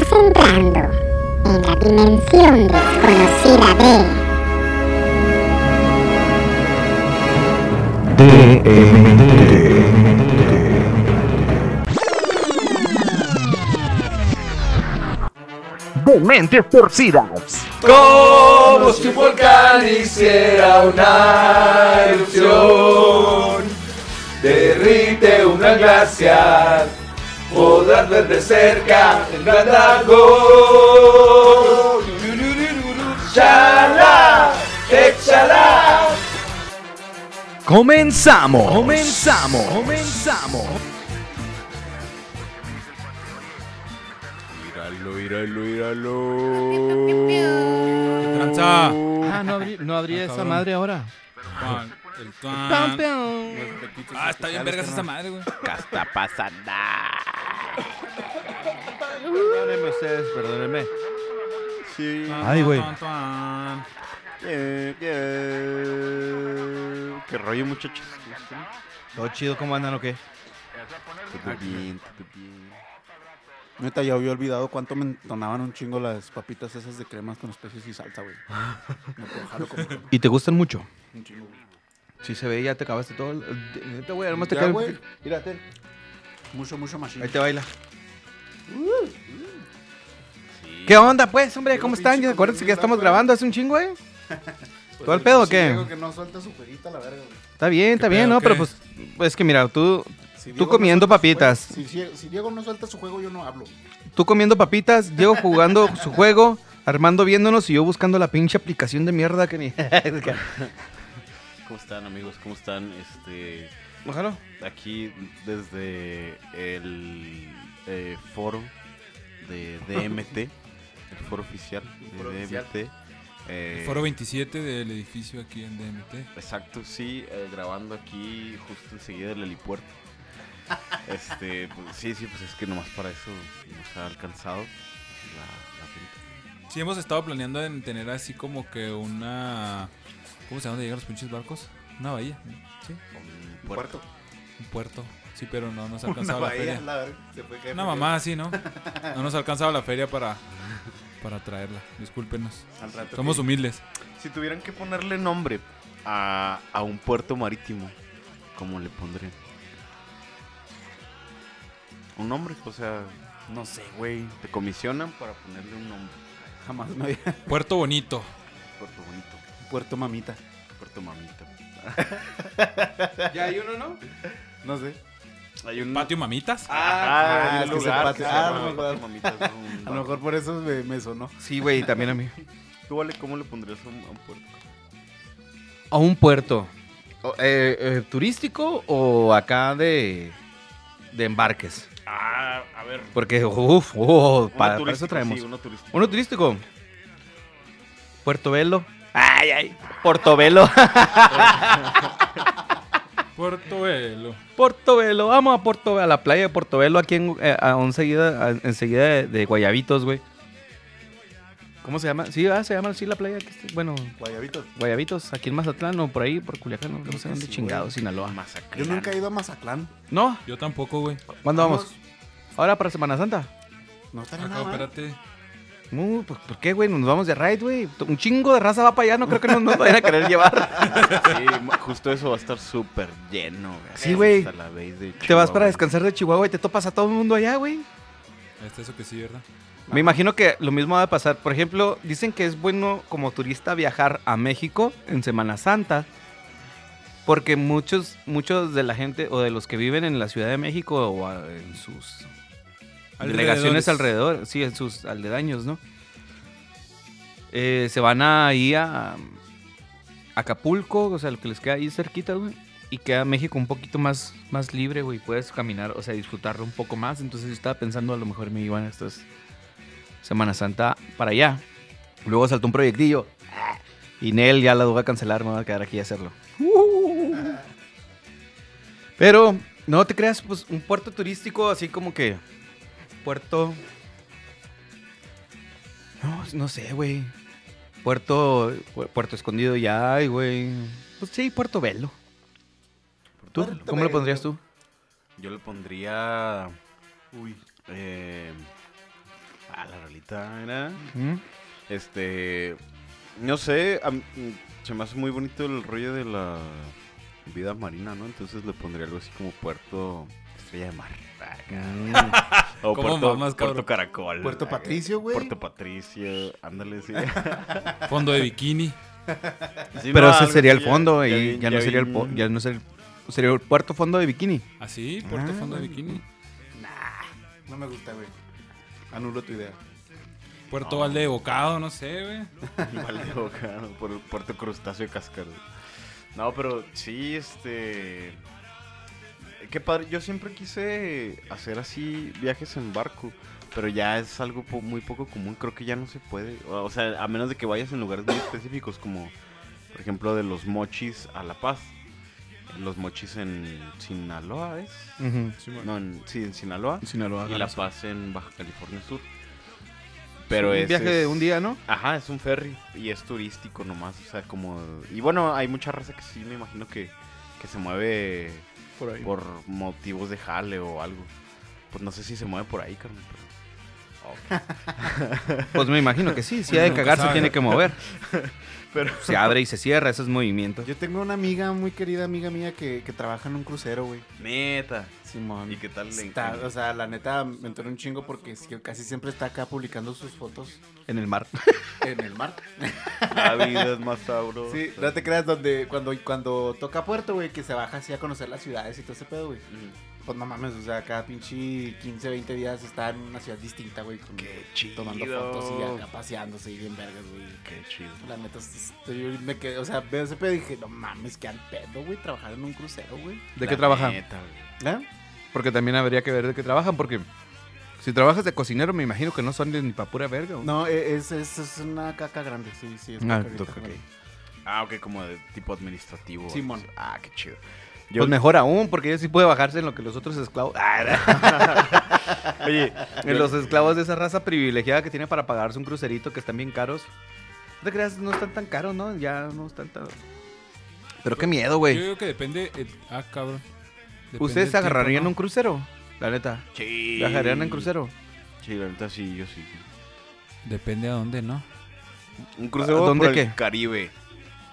Estás entrando en la dimensión desconocida de de mentes torcidas. Como si un volcán hiciera una erupción, derrite una glaciar, podrás ver de cerca el gran dragón. ¡Chala! ¡Échala! Comenzamos, comenzamos, comenzamos. Míralo, míralo, míralo. Tranza. Ah, no abrí, no abrí Ah, esa cabrón. madre ahora. Pan, el Pam, pan. pam. Ah, está bien vergas esa madre, güey. ¿Qué está pasando? Perdónenme ustedes, perdónenme. Sí. Ay, güey. ¿Qué rollo, muchachos? ¿Todo chido? ¿Cómo andan o qué? Todo bien, todo bien. Neta, ya había olvidado cuánto me entonaban un chingo las papitas esas de cremas con especies y salsa, güey. Comer. ¿Y te gustan mucho? Un chingo, güey. Sí se ve, ya te acabaste todo. el- Neta, güey, además te queda- güey. Mírate. Mucho, mucho machine. Ahí te baila. ¿Qué onda, pues, hombre? ¿Cómo están? Ya acuérdense que ya estamos güey. grabando hace un chingo, güey. Pues ¿Todo el pedo o qué? Diego que no suelta su perita, la verga, güey. Está bien, está ¿Qué bien, pedo, ¿no? Pero qué? pues, pues es que mira, tú, Si Tú comiendo no papitas. juego- Si, si- si Diego no suelta su juego, yo no hablo. tú comiendo papitas, Diego jugando su juego, Armando viéndonos y yo buscando la pinche aplicación de mierda que ni. ¿Cómo están, amigos? ¿Cómo están? Este, Ojalá. aquí desde el eh, foro de DMT, el foro oficial de foro DMT. eh, Foro 27 del edificio aquí en DMT. Exacto, sí, eh, grabando aquí justo enseguida del helipuerto. Este, pues, sí, sí, pues es que nomás para eso nos ha alcanzado la, la gente. Sí, hemos estado planeando en tener así como que una. ¿Cómo se llama donde llegan los pinches barcos? Una bahía. ¿Sí? Un puerto. Un puerto. Sí, pero no nos ha alcanzado la feria. la verga. Se fue Una mamá así, ¿no? No nos ha alcanzado la feria para, para traerla. Discúlpenos. Al rato Somos que- humildes. Si tuvieran que ponerle nombre a, a un puerto marítimo, ¿cómo le pondrían? Un nombre, o sea, No sé, güey. te comisionan para ponerle un nombre. Jamás me había... Puerto Bonito. Puerto bonito, Puerto Mamita. Puerto mamita. Ya hay uno, ¿no? No sé. Hay un Patio Mamitas. Ah, Ah, que ese lugar patio- ah, me acuerdo. Patio Mamitas, un A lo mejor por eso me, me sonó. Sí, güey, también a mí. ¿Tú, Vale, cómo le pondrías a un, a un puerto? A un puerto. O, eh, eh, ¿Turístico o acá de, de embarques? Ah, a ver. Porque, uff, oh, para, eso traemos. Sí, uno turístico. Uno turístico. Puerto Velo. Ay, ay. Portobelo. Puerto Velo. Portobelo. Vamos a Portobelo, a la playa de Portobelo, aquí en, eh, a enseguida, a- enseguida de, de Guayabitos, güey. ¿Cómo se llama? Sí, ah, se llama así la playa. que está- bueno, Guayabitos. Guayabitos, aquí en Mazatlán o por ahí, por Culiacán, no, no sé dónde sí, chingados, Sinaloa. Yo nunca he ido a Mazatlán. ¿No? Yo tampoco, güey. ¿Cuándo vamos? Ahora para Semana Santa. No estaría Acá, nada mal. espérate. Uh, pues, ¿Por qué, güey? Nos vamos de ride, güey. Un chingo de raza va para allá, no creo que nos, nos vayan a querer llevar. Sí, justo eso va a estar súper lleno. güey. Sí, güey. Te vas para descansar de Chihuahua y te topas a todo el mundo allá, güey. Este eso que sí, ¿verdad? Me imagino que lo mismo va a pasar. Por ejemplo, dicen que es bueno como turista viajar a México en Semana Santa. Porque muchos, muchos de la gente o de los que viven en la Ciudad de México o en sus delegaciones alrededor, sí, en sus aldedaños, ¿no? Eh, se van ahí a Acapulco, o sea, lo que les queda ahí cerquita, güey. Y queda México un poquito más, más libre, güey. Puedes caminar, o sea, disfrutarlo un poco más. Entonces yo estaba pensando, a lo mejor me iban estas Semana Santa para allá. Luego saltó un proyectillo. Y Nel ya la voy a cancelar, me voy a quedar aquí a hacerlo. Pero, no te creas, pues un puerto turístico así como que. Puerto. No, no sé, güey. Puerto. pu- Puerto Escondido ya hay, güey. Pues sí, Puerto Velo. ¿Tú? Puerto ¿Cómo lo Velo. pondrías tú? Yo le pondría. Uy. eh, Ah, la rolita era. ¿Mm? Este. No sé, a se me hace muy bonito el rollo de la vida marina, ¿no? Entonces le pondría algo así como Puerto Estrella de Mar. O ¿Cómo Puerto, mamas, cabrón? Puerto Caracol. Puerto acá. Patricio, güey. Puerto Patricio, ándale, sí. Fondo de bikini. Sí, Pero no, ese sería el fondo ya y ya no sería el po- ya no sería el, sería el puerto fondo de bikini. Así, Puerto Ah, Fondo de bikini. No me gusta, güey. Anulo tu idea. Puerto Valde de Bocado, no sé, güey. Vale, boca, ¿no? por Puerto Crustáceo de Cascaro. No, pero sí, este. Qué padre. Yo siempre quise hacer así viajes en barco. Pero ya es algo po- muy poco común. Creo que ya no se puede. O sea, a menos de que vayas en lugares muy específicos, como por ejemplo de los mochis a La Paz. Los mochis en Sinaloa, ¿es? No, en, sí, en Sinaloa. Sinaloa. Y La Paz en Baja California Sur. Pero un ese viaje de es- un día, ¿no? Ajá, es un ferry y es turístico nomás, o sea, como... Y bueno, hay mucha raza que sí me imagino que, que se mueve Por ahí. por motivos de jale o algo. Pues no sé si se mueve por ahí, Carmen, pero... Pues me imagino que sí, si Uno ha de nunca cagar se sabe. tiene que mover. Pero... Se abre y se cierra, esos movimientos. Yo tengo una amiga, muy querida amiga mía, que, que trabaja en un crucero, güey. Neta. Simón. ¿Y qué tal le Está, o sea, la neta me enteré un chingo porque casi siempre está acá publicando sus fotos En el mar. en el mar. La vida es más sabrosa. Sí, no te creas, donde cuando, cuando toca Puerto, güey, que se baja así a conocer las ciudades y todo ese pedo, güey. Mm, Pues no mames, o sea, cada pinche 15, 20 días está en una ciudad distinta, güey. con- Qué chido. Tomando fotos y acá paseándose y bien vergas, güey. Qué chido. La neta, estoy- me quedé, o sea, veo ese pedo y dije, no mames, qué al pedo, güey, trabajar en un crucero, güey. ¿De La qué trabajan? neta, güey. ¿Eh? Porque también habría que ver de qué trabajan, porque si trabajas de cocinero, me imagino que no son ni pa' pura verga. ¿o? No, e- es, es, es una caca grande, sí, sí. Es Ah, caca grande. Ah, ok, como de tipo administrativo. Simón. Ah, qué chido. Pues mejor aún, porque ella sí puede bajarse en lo que los otros esclavos. Oye, en los esclavos de esa raza privilegiada que tiene para pagarse un crucerito que están bien caros. No te creas, no están tan caros, ¿no? Ya no están tan. Pero qué miedo, Yo güey. creo que depende. el- Ah, cabrón. Depende ¿Ustedes se agarrarían tiempo, un crucero? La neta. Sí. ¿Viajarían en crucero? Sí, la neta sí, yo sí. Depende a dónde, ¿no? Un crucero ¿A dónde por el qué? Caribe.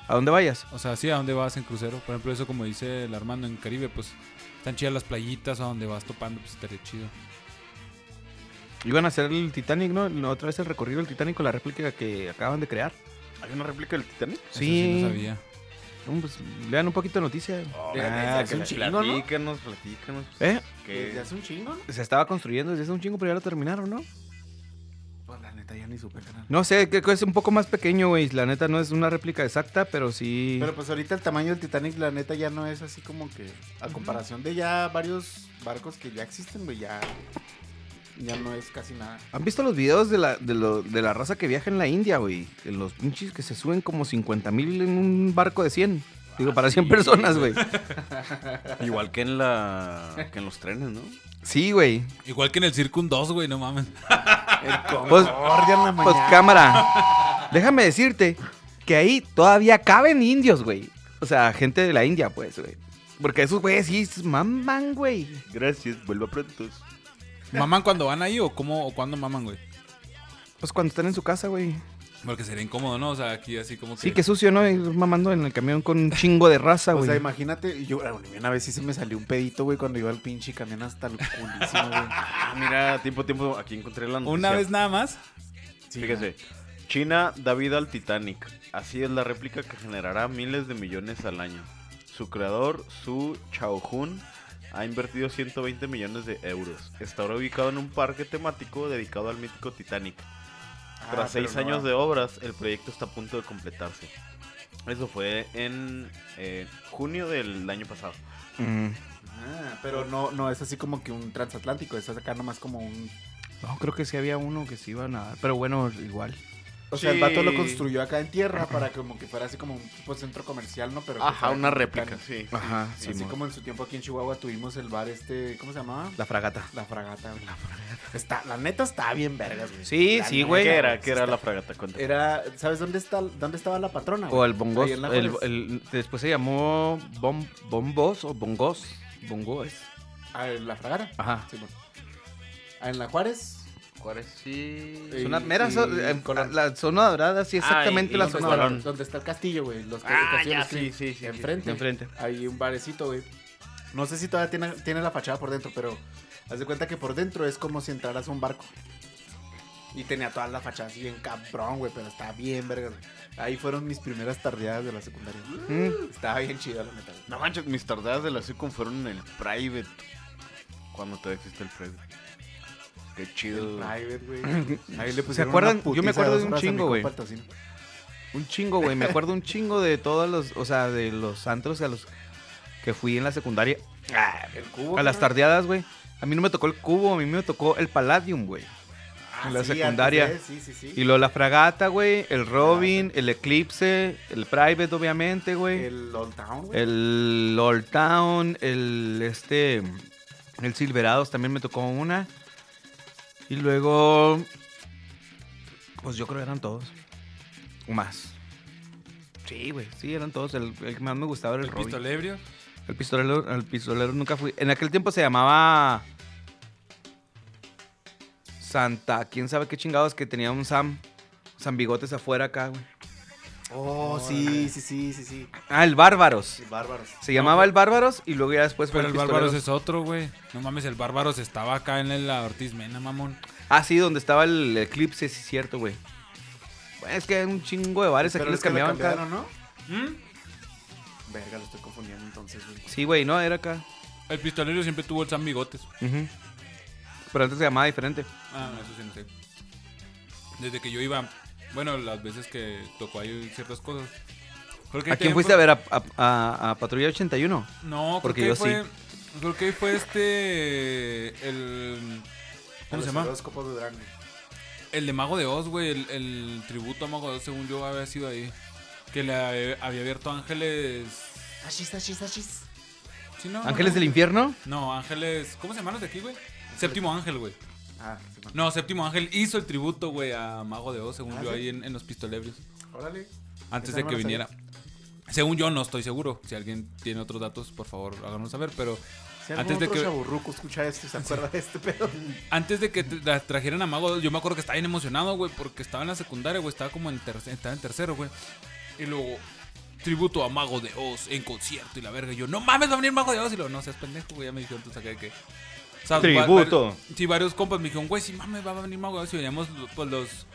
¿A dónde vayas? O sea, sí, a dónde vas en crucero. Por ejemplo, eso como dice el Armando en Caribe, pues están chidas las playitas a donde vas topando, pues estaría chido. Iban a hacer el Titanic, ¿no? Otra vez el recorrido del Titanic con la réplica que acaban de crear. ¿Hay una réplica del Titanic? Eso sí no sabía. No, pues, lean un poquito de noticias. Ah, que un chingo, ¿no? Platícanos, platícanos. ¿Eh? Desde Que hace un chingo, ¿no? Se estaba construyendo desde hace un chingo, pero ya lo terminaron, ¿no? La neta ya ni supe, carnal. No sé, creo que es un poco más pequeño, güey. La neta no es una réplica exacta, pero sí. Pero pues ahorita el tamaño del Titanic, la neta, ya no es así como que. A comparación de ya varios barcos que ya existen, güey, ya. Ya no es casi nada. ¿Han visto los videos de la, de, lo- de la raza que viaja en la India, güey? Los pinches que se suben como 50 mil en un barco de 100. Digo, para 100 sí, personas, güey. igual que en la que en los trenes, ¿no? Sí, güey. Igual que en el Circun 2, güey, no mames. El Pues- Concordia en la Pues cámara. Déjame decirte que ahí todavía caben indios, güey. O sea, gente de la India, pues, güey. Porque esos güeyes sí maman, güey. Gracias, vuelva pronto. ¿Maman cuando van ahí o cómo o cuándo maman, güey? Pues cuando están en su casa, güey. Porque sería incómodo, ¿no? O sea, aquí así como que. Sí, que sucio, ¿no? Ir mamando en el camión con un chingo de raza, O güey. sea, imagínate, yo una vez sí se me salió un pedito, güey, cuando iba al pinche camión hasta el culísimo, güey. Ah, mira, tiempo, tiempo, aquí encontré la noticia. Una vez nada más. Sí, Fíjese, China da vida al Titanic. Así es la réplica que generará miles de millones al año. Su creador, Su Chaojun, ha invertido 120 millones de euros. Está ahora ubicado en un parque temático dedicado al mítico Titanic. Ah, Tras seis no años va. de obras, el proyecto está a punto de completarse. Eso fue en eh, junio del año pasado. Mm. Ah, pero no, no es así como que un transatlántico, es acá nomás como un... No, creo que sí había uno que sí iba a nadar. Pero bueno, igual. O sea, el vato lo Sí. construyó acá en tierra para como que fuera así como un tipo de centro comercial, ¿no? Pero Ajá, una réplica, sí. Ajá, Así Simón. como en su tiempo aquí en Chihuahua tuvimos el bar este, ¿cómo se llamaba? La fragata. La fragata, güey. La fragata. Está, la neta está bien vergas, güey. Sí, La sí, güey. ¿Qué era? sí ¿Qué era está- la fragata? Cuéntame. Era, ¿sabes dónde está, dónde estaba la patrona? O el bongos. Después se llamó bom, bombos o bongos. Bongos. Ah, en la fragata. Ajá. Sí, bueno. Ah, en la Juárez, Juárez sí. Y- Zona mera, y zo- eh, Colón. la zona dorada, sí, exactamente Ah, y- la y zona ¿Dónde dorada. donde está el castillo, güey. Los Ah, castillos ya, sí, sí, sí, sí. Enfrente. Enfrente. Hay un barecito, güey. No sé si todavía tiene, tiene la fachada por dentro, pero haz de cuenta que por dentro es como si entraras a un barco. Y tenía toda la fachada así bien cabrón, güey, pero estaba bien verga. güey. Ahí fueron mis primeras tardeadas de la secundaria. Mm. Estaba bien chido, la neta. No manches, mis tardadas de la SECOM fueron en el private. Cuando todavía existe el private. Qué chido. El private, güey. Ahí le pusieron acuerdan? una Yo me acuerdo de un chingo, güey. Un chingo, güey. Me acuerdo un chingo de todos los, o sea, de los antros a los que fui en la secundaria. El cubo. A las tardeadas, güey. A mí no me tocó el cubo, a mí me tocó el Palladium, güey. Ah, en la sí, secundaria. de- Sí, sí. Y luego la fragata, güey, el Robin, el Eclipse, el Private, obviamente, güey. El Old Town, güey. El Old Town, el este. El Silverados también me tocó una. Y luego. Pues yo creo que eran todos. O más. Sí, güey, sí, eran todos. El, el que más me gustaba era el, El pistolebrio. El pistolero, el pistolero nunca fui. En aquel tiempo se llamaba. Santa, quién sabe qué chingados que tenía un Sam. Sam Bigotes afuera acá, güey. Oh, sí, sí, sí, sí, sí. Ah, el Bárbaros. Sí, bárbaros. Se llamaba el Bárbaros y luego ya después fue Pero el el Bárbaros es otro, güey. No mames, el Bárbaros estaba acá en la Ortiz Mena, mamón. Ah, sí, donde estaba el Eclipse, sí, es cierto, güey. Es que hay un chingo de bares aquí les cambiaban cada- cambiaron, ¿no? ¿Mm? Verga, lo estoy confundiendo entonces, güey. Sí, güey, no, era acá. El pistolero siempre tuvo el San Bigotes. Pero antes se llamaba diferente. Ah, no, eso sí no sé. Desde que yo iba, bueno, las veces que tocó ahí ciertas cosas. ¿A quién fuiste a ver? ¿A, a- a- a Patrulla 81? No, Porque creo yo que ahí fue, creo que ahí fue este, el, ¿cómo se llama? Los horóscopos de Durango. El de Mago de Oz, güey, el, el tributo a Mago de Oz, según yo, había sido ahí. Que le había había abierto Ángeles... Ashis, ashis, ashis. ¿Sí, no? ¿Ángeles no, del Infierno? No, Ángeles... ¿Cómo se llaman los de aquí, güey? Séptimo Ángel, güey. Ah, sí. No, Séptimo Ángel hizo el tributo, güey, a Mago de Oz, según Ah, yo, ¿sí? ahí en, en los pistolebrios. Órale. Antes de que viniera. Según yo, no estoy seguro. Si alguien tiene otros datos, por favor, háganos saber. Pero Si Antes de que- chaburruco escucha esto y se acuerda de este pedo. antes de que la trajeran a Mago yo me acuerdo que estaba bien emocionado, güey, porque estaba en la secundaria, güey, estaba como en, terce- estaba en tercero, güey. Y luego, tributo a Mago de Oz en concierto y la verga. Y yo, no mames, va a venir Mago de Oz. Y luego, no seas pendejo, güey, ya me dijeron, entonces acá que. O sea, va- Tributo. vari- sí, varios compas me dijeron, güey, sí mames, va a venir Mago. Y veníamos, pues, los.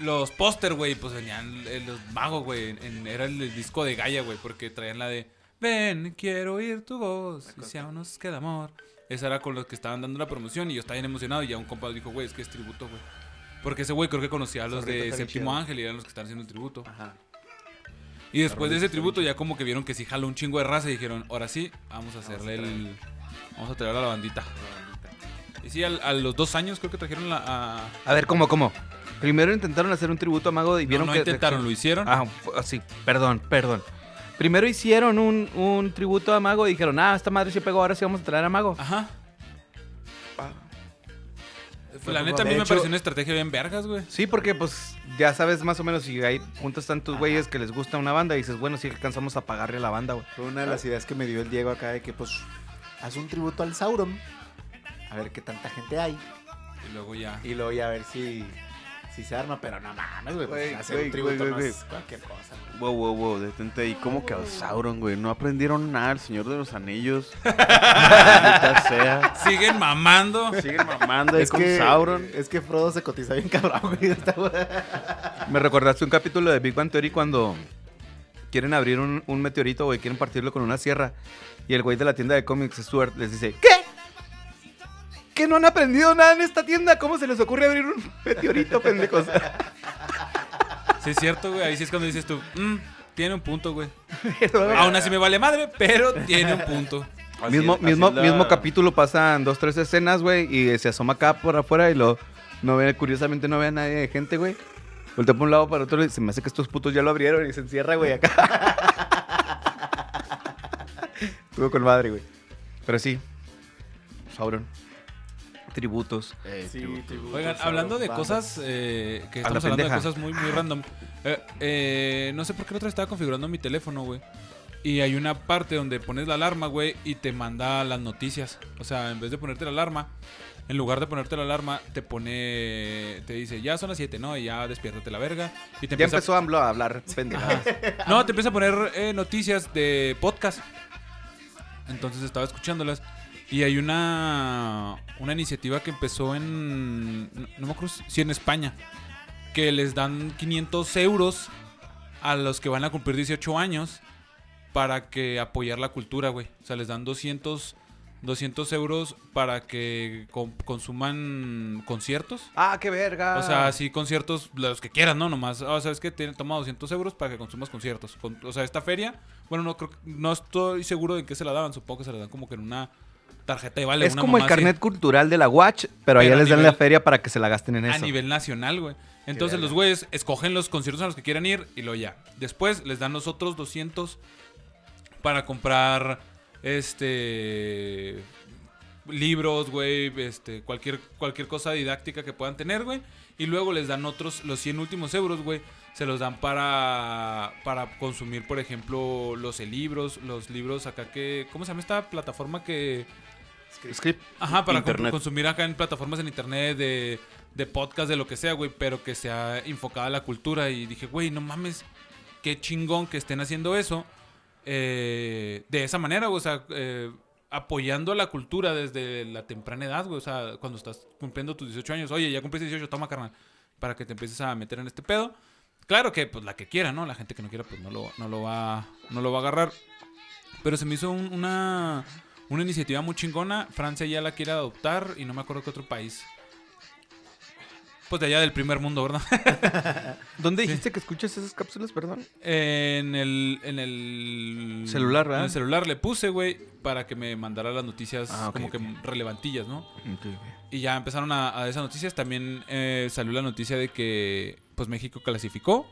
Los póster, güey, pues venían eh, los magos, güey. era el disco de Gaia, güey, porque traían la de Ven, quiero oír tu voz, y si aún nos queda amor. Esa era con los que estaban dando la promoción y yo estaba bien emocionado. Y ya un compa dijo, güey, es que es tributo, güey. Porque ese güey creo que conocía a los de Séptimo. Ángel y eran los que estaban haciendo el tributo. Ajá. Y después de ese tributo ya como que vieron que sí jaló un chingo de raza y dijeron, ahora sí, vamos a hacerle el... Vamos a traer a la bandita. Y sí, al- a, los dos años creo que trajeron la... A... A ver, ¿cómo, cómo? Primero intentaron hacer un tributo a Mago y No, vieron no que... intentaron, lo hicieron. Ah, fu- sí, perdón, perdón. Primero hicieron un, un tributo a Mago y dijeron, ah, esta madre se pegó, ahora sí vamos a traer a Mago. Ajá. Ah. La neta a mí De me hecho- pareció una estrategia bien vergas, güey. Sí, porque pues ya sabes más o menos si hay juntas tantos güeyes que les gusta una banda y dices, bueno, sí alcanzamos a pagarle a la banda, güey. Fue una de las ideas que me dio el Diego acá de que, pues, haz un tributo al Sauron. A ver qué tanta gente hay. Y luego ya... Y luego ya a ver si, si se arma. Pero no mames, güey. pues, Güey, hacer güey, un tributo güey, no güey, es cualquier cosa. güey. Wow, wow, wow, detente ahí. ¿Cómo que al Sauron, güey? No aprendieron nada, el Señor de los Anillos. Sea. Siguen mamando. Siguen mamando Es con que, Sauron. es que Frodo se cotiza bien cabrón, güey. Me recordaste un capítulo de Big Bang Theory cuando quieren abrir un, un meteorito, güey, quieren partirlo con una sierra. Y el güey de la tienda de cómics, Stuart, les dice, ¿qué? ¿Que no han aprendido nada en esta tienda? ¿Cómo se les ocurre abrir un meteorito, pendejos? Sí es cierto, güey. Ahí sí es cuando dices tú, "Mm, tiene un punto, güey. Pero, Aún así me vale madre, pero tiene un punto. Así mismo es- mismo, la- mismo capítulo pasan dos, tres escenas, güey, y se asoma acá por afuera y lo no ve, curiosamente no ve a nadie de gente, güey. Voltea por un lado para otro y se me hace que estos putos ya lo abrieron y se encierra, güey, acá. Estuvo con madre, güey. Pero sí. Sauron. Tributos. Eh, Sí, tributo. tributo Oigan, hablando de cosas eh, que estamos hablando de cosas muy, muy random. Eh, eh, no sé por qué otra estaba configurando mi teléfono, güey. Y hay una parte donde pones la alarma, güey, y te manda las noticias. O sea, en vez de ponerte la alarma, en lugar de ponerte la alarma, te pone. Te dice, ya son las 7, ¿no? Y ya despiértate la verga. Y te Ya empieza- empezó AMLO a hablar pendejadas. No, te empieza a poner eh, noticias de podcast. Entonces estaba escuchándolas. Y hay una, una iniciativa que empezó en. No, no me acuerdo si en España. Que les dan 500 euros a los que van a cumplir 18 años para que apoyar la cultura, güey. O sea, les dan 200, 200 euros para que con- consuman conciertos. Ah, qué verga. O sea, sí, conciertos, los que quieras, ¿no? Nomás, o sea, es que toma 200 euros para que consumas conciertos. Con- o sea, esta feria, bueno, no creo, no estoy seguro de qué se la daban, supongo que se la dan como que en una tarjeta de vale. es una como el así, carnet cultural de la Watch, pero, allá Pero a les dan la feria para que se la gasten en A eso. nivel nacional, güey. Entonces los güeyes escogen los conciertos a los que quieran ir y lo ya. Después les dan los otros 200 para comprar, este... libros, güey, este, cualquier, cualquier cosa didáctica que puedan tener, güey. Y luego les dan otros, los 100 últimos euros, güey, se los dan para, para consumir, por ejemplo, los libros, los libros acá que, ¿cómo se llama esta plataforma que... Script. Ajá, para Internet. consumir acá en plataformas en internet, de, de podcast, de lo que sea, güey, pero que sea enfocada a la cultura. Y dije, güey, no mames, qué chingón que estén haciendo eso eh, de esa manera, o sea, eh, apoyando la cultura desde la temprana edad, o sea, cuando estás cumpliendo tus 18 años, oye, ya cumpliste 18, toma, carnal, para que te empieces a meter en este pedo. Claro que, pues, la que quiera, ¿no? La gente que no quiera, pues, no lo, no lo, va, no lo va a agarrar. Pero se me hizo un- una, una iniciativa muy chingona. Francia ya la quiere adoptar y no me acuerdo qué otro país. Pues de allá del primer mundo, ¿verdad? ¿Dónde dijiste que escuchas esas cápsulas, perdón? en el en el Celular, ¿verdad? En el celular le puse, güey, para que me mandara las noticias Ah, como que relevantillas, ¿no? Y ya empezaron a, a esas noticias. También eh, salió la noticia de que pues México clasificó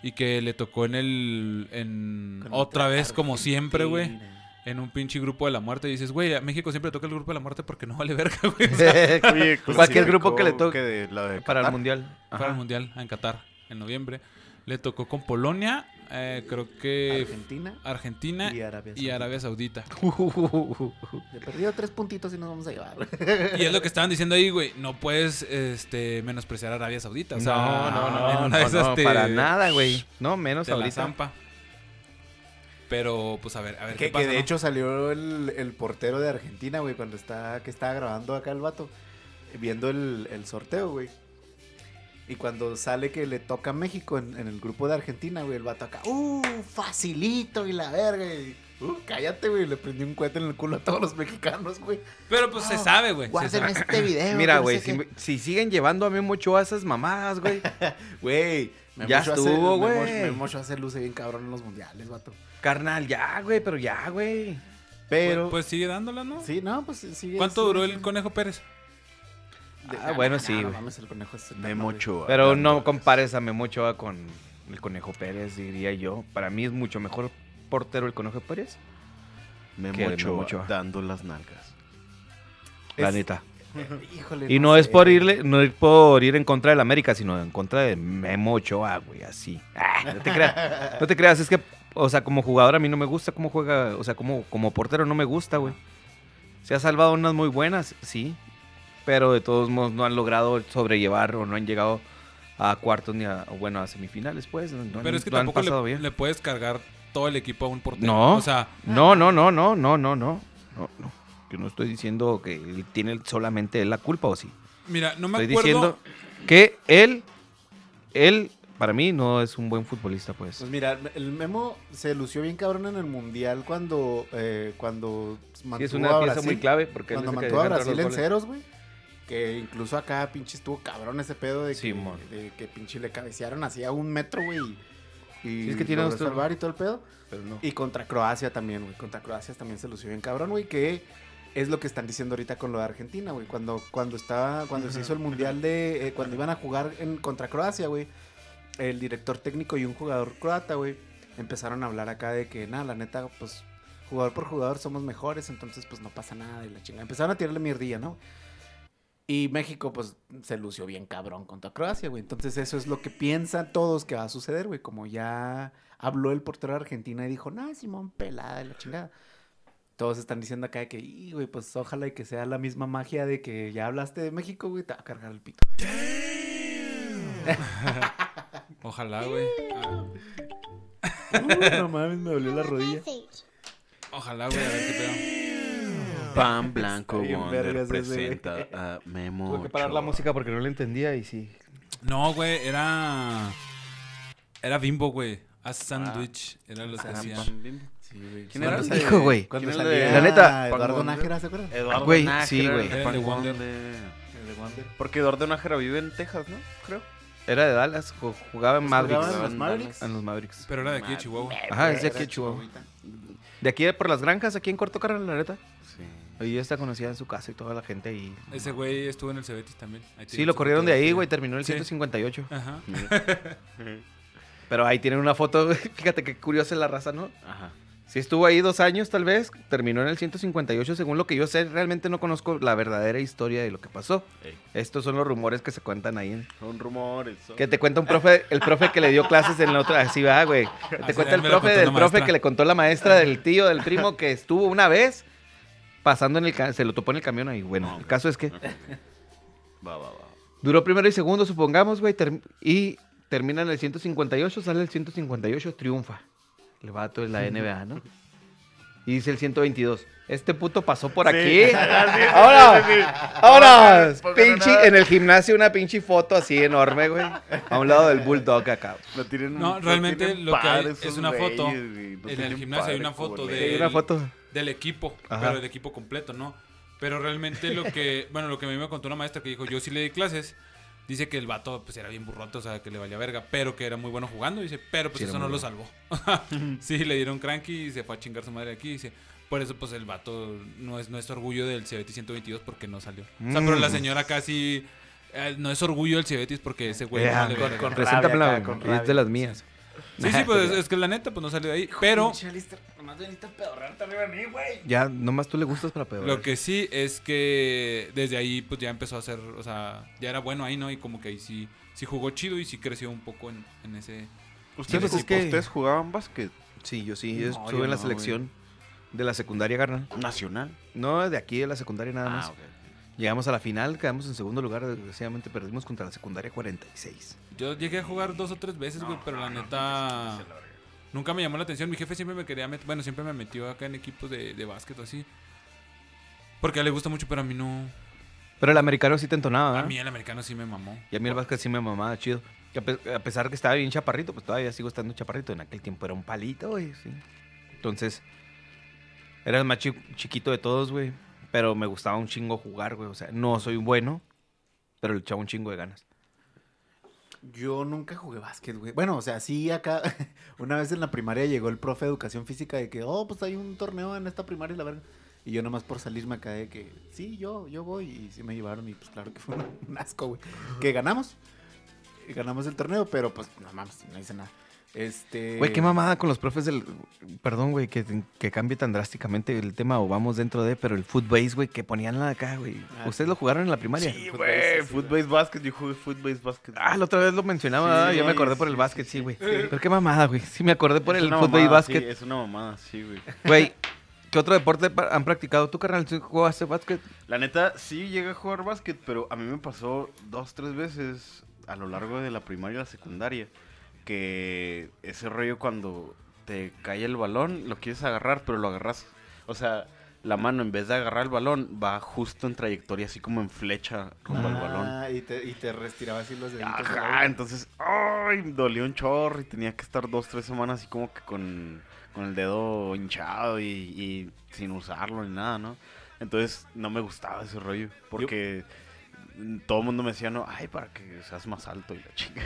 y que le tocó en el en Con otra vez como siempre, güey. En un pinche grupo de la muerte. Y dices, güey, a México siempre le toca el grupo de la muerte porque no vale verga, güey. Oye, Cualquier grupo que le toque de la de para el mundial. Para el mundial en Qatar en noviembre. Le tocó con Polonia, eh, creo que Argentina Argentina y Arabia y Saudita. Arabia Saudita. Le perdido tres puntitos y nos vamos a llevar. Y es lo que estaban diciendo ahí, güey. No puedes este, menospreciar a Arabia Saudita. O sea, no, no, no, no, no, te- para nada, güey. No, menos te la ahorita. zampa. Pero, pues a ver, a ver Que, qué pasa. que de ¿no? hecho salió el, el portero de Argentina, güey, cuando está, que estaba grabando acá el vato, viendo el, el sorteo, güey. Y cuando sale que le toca a México en, en el grupo de Argentina, güey, el vato acá, ¡uh! Facilito y la verga. Y, ¡uh! Cállate, güey. Le prendí un cohete en el culo a todos los mexicanos, güey. Pero pues se sabe, güey. Guarden este video. Mira, güey, sé si, qué". si siguen llevando a Memo Ochoa a esas mamadas, güey. Güey. Ya estuvo, güey. Memo Ochoa hace luce bien cabrón en los mundiales, vato. Carnal, ya, güey, pero ya, güey. Pero. Pues sigue dándola, ¿no? sí, no, pues sigue. ¿Cuánto sigue duró el Conejo Pérez? de- Ah, bueno, sí, No, mames, el conejo es eterno, Memo güey. Ochoa. Pero no compares a Memo Ochoa con el Conejo Pérez, diría yo. Para mí es mucho mejor portero el Conejo Pérez. Memo que Ochoa Memo Ochoa. dando las nalgas. La Es- neta. Híjole. Y no es sé, por irle, no ir por ir en contra del América, sino en contra de Memo Ochoa, güey, así. Ah, no te creas, no te creas, es que, o sea, como jugador a mí no me gusta cómo juega, o sea, como, como portero no me gusta, güey. Se ha salvado unas muy buenas, sí, pero de todos modos no han logrado sobrellevar o no han llegado a cuartos ni a, o bueno, a semifinales, pues. No, han- Pero es que no han tampoco pasado le, bien. le puedes cargar todo el equipo a un portero. No. O sea, No, no, no, no, no, no, no, no, no. Yo no estoy diciendo que él tiene solamente él la culpa, ¿o sí? mira, no me Estoy acuerdo. diciendo que él, él, para mí, no es un buen futbolista, pues. Pues mira, el Memo se lució bien cabrón en el mundial cuando, eh, cuando mantuvo Sí, es a una pieza Brasil, muy clave porque cuando mantuvo a Brasil en ceros, güey. Que incluso acá pinche estuvo cabrón ese pedo de que, Simón. de que pinche le cabecearon así a un metro, güey. Y, Sí, es que tiene nuestro- salvar y todo el pedo. Pero no. Y contra Croacia también, güey. Contra Croacia también se lució bien cabrón, güey. Que es lo que están diciendo ahorita con lo de Argentina, güey. Cuando, cuando estaba, cuando se hizo el mundial de. eh, cuando iban a jugar en, contra Croacia, güey. El director técnico y un jugador croata, güey. Empezaron a hablar acá de que, nada, la neta, pues. Jugador por jugador somos mejores, entonces pues no pasa nada y la chingada. Empezaron a tirarle mierdilla, ¿no? Y México, pues, se lució bien cabrón contra Croacia, güey. Entonces, eso es lo que piensan todos que va a suceder, güey. Como ya habló el portero de Argentina y dijo, no, Simón, pelada de la chingada. Todos están diciendo acá de que, "Y, güey, pues ojalá y que sea la misma magia de que ya hablaste de México, güey, te va a cargar el pito. Ojalá, güey. Ah, Uh, no mames, me dolió la rodilla. Ojalá, güey, a ver qué pedo. Pan Blanco bien Wonder vergas ese, presenta a Memo. Tuve que parar la Ochoa. música porque no la entendía y sí. No, güey, era. Era bimbo, güey. A sandwich. Era lo que Ah, hacía. Pan Bimbo. Sí, güey. ¿Quién Cuando era? sale- Hijo, güey. Cuando ¿Quién era salía de- La neta, Eduardo Nájera, ¿se acuerdan? Eduardo Güey, Nájera sí, güey. era el Pan de Wonder. Wonder. El de Wonder. Porque Eduardo Nájera vive en Texas, ¿no? Creo. Era de Dallas, ju- jugaba en Mavericks. Jugaban los en Mavericks. En los Mavericks. Pero era de aquí de Chihuahua. Ajá, es de aquí de Chihuahua. De aquí por las granjas, aquí en Corto Carral, la neta. Sí. Ahí está conocida en su casa y toda la gente ahí. Ese güey estuvo en el Cebetis también. Ahí Sí, lo corrieron de ahí, güey, terminó en el Sí. 158. Ajá. Pero ahí tienen una foto, güey, fíjate qué curiosa es la raza, ¿no? Ajá. Sí estuvo ahí dos años tal vez, terminó en el 158 según lo que yo sé, realmente no conozco la verdadera historia de lo que pasó. Ey. Estos son los rumores que se cuentan ahí. en- Son rumores. son- Que te cuenta un profe, el profe que le dio clases en la otra, así va, güey. Que Te Así cuenta el profe del profe que le contó la maestra del tío, del primo que estuvo una vez pasando en el se lo topó en el camión ahí. Bueno, No, el caso es que Va, va, va. duró primero y segundo, supongamos, güey, term- y termina en el 158, sale el 158, triunfa. El vato de la NBA, ¿no? Y dice el 122. Este puto pasó por aquí. ¡Ahora! ¡Ahora! No Pinche, en el gimnasio una pinche foto así enorme, güey. A un lado del bulldog acá. No, tienen, No, realmente tienen lo que hay es una foto. En el gimnasio hay una foto de- una foto. Del equipo, Ajá. pero del equipo completo, ¿no? Pero realmente lo que, bueno, lo que a mí me contó una maestra que dijo, yo sí le di clases, dice que el vato pues era bien burroto, o sea, que le valía verga, pero que era muy bueno jugando, dice, pero pues Sí, eso no lo salvó. sí, le dieron cranky y se fue a chingar su madre aquí, dice, por eso pues el vato no es, no es orgullo del Cebetis 122 porque no salió. O sea, pero la Mm. señora casi... eh, no es orgullo del Cebetis porque ese güey Yeah, no vale con- con- rabia acá, con Es de las mías. Sí, sí, pues es, es que la neta pues no salió de ahí, pero... Nomás veniste a pedorrarte arriba de mí, güey. Ya, nomás tú le gustas para peor. Lo que sí es que desde ahí pues ya empezó a hacer, o sea, ya era bueno ahí, ¿no? Y como que ahí sí, sí jugó chido y sí creció un poco en, en ese... ¿Ustedes, pues, es ju- que- ¿Ustedes jugaban básquet Sí, yo sí. Yo No, estuve yo en la no, selección de la secundaria, carnal. nacional? No, de aquí de la secundaria nada más. Ah, ok. Llegamos a la final, quedamos en segundo lugar. Desgraciadamente perdimos contra la secundaria 46. Yo llegué a jugar dos o tres veces, güey, pero la neta nunca me llamó la atención. Mi jefe siempre me quería meter, bueno, siempre me metió acá en equipos de, de básquet o así. Porque a él le gusta mucho, pero a mí no. Pero el americano sí te entonaba, A ¿verdad? mí el americano sí me mamó. Y a mí el básquet sí me mamaba chido. A, pe- a pesar que estaba bien chaparrito, pues todavía sigo estando chaparrito. En aquel tiempo era un palito, güey, sí. Entonces, era el más chi- chiquito de todos, güey. Pero me gustaba un chingo jugar, güey. O sea, no soy bueno, pero le echaba un chingo de ganas. Yo nunca jugué básquet, güey. Bueno, o sea, sí acá, una vez en la primaria llegó el profe de educación física de que, oh, pues hay un torneo en esta primaria la verga. Y yo nomás por salirme acá de que, sí, yo, yo voy. Y sí me llevaron y pues claro que fue un, asco, güey. Que ganamos. Ganamos el torneo, pero pues no mames, no hice nada. Este... Güey, qué mamada con los profes del... Perdón, güey, que, que cambie tan drásticamente el tema o vamos dentro de... Pero el footbase, güey, que ponían la acá, güey. Ah, ¿Ustedes lo jugaron en la primaria? Sí, Footbase, güey. Footbase básquet. Yo jugué footbase básquet. Ah, la otra vez lo mencionaba, Sí, ya me acordé sí, por el sí, básquet, sí, sí, sí. güey. Pero qué mamada, güey. Sí me acordé por Es el y mamada, sí, básquet. es una mamada, sí, güey. Güey, ¿qué otro deporte han practicado? ¿Tú, carnal, ¿Sí jugaste básquet? La neta, sí llegué a jugar básquet, pero a mí me pasó dos, tres veces a lo largo de la primaria y la secundaria. Que ese rollo cuando te cae el balón, lo quieres agarrar, pero lo agarras. O sea, la mano en vez de agarrar el balón, va justo en trayectoria, así como en flecha rumbo al balón. Ah, y te, y te restiraba así los deditos. Ajá, entonces, ay, dolió un chorro y tenía que estar dos, tres semanas así como que con, con el dedo hinchado y, y sin usarlo ni nada, ¿no? Entonces no me gustaba ese rollo porque todo el mundo me decía, no, ay, para que seas más alto y la chinga.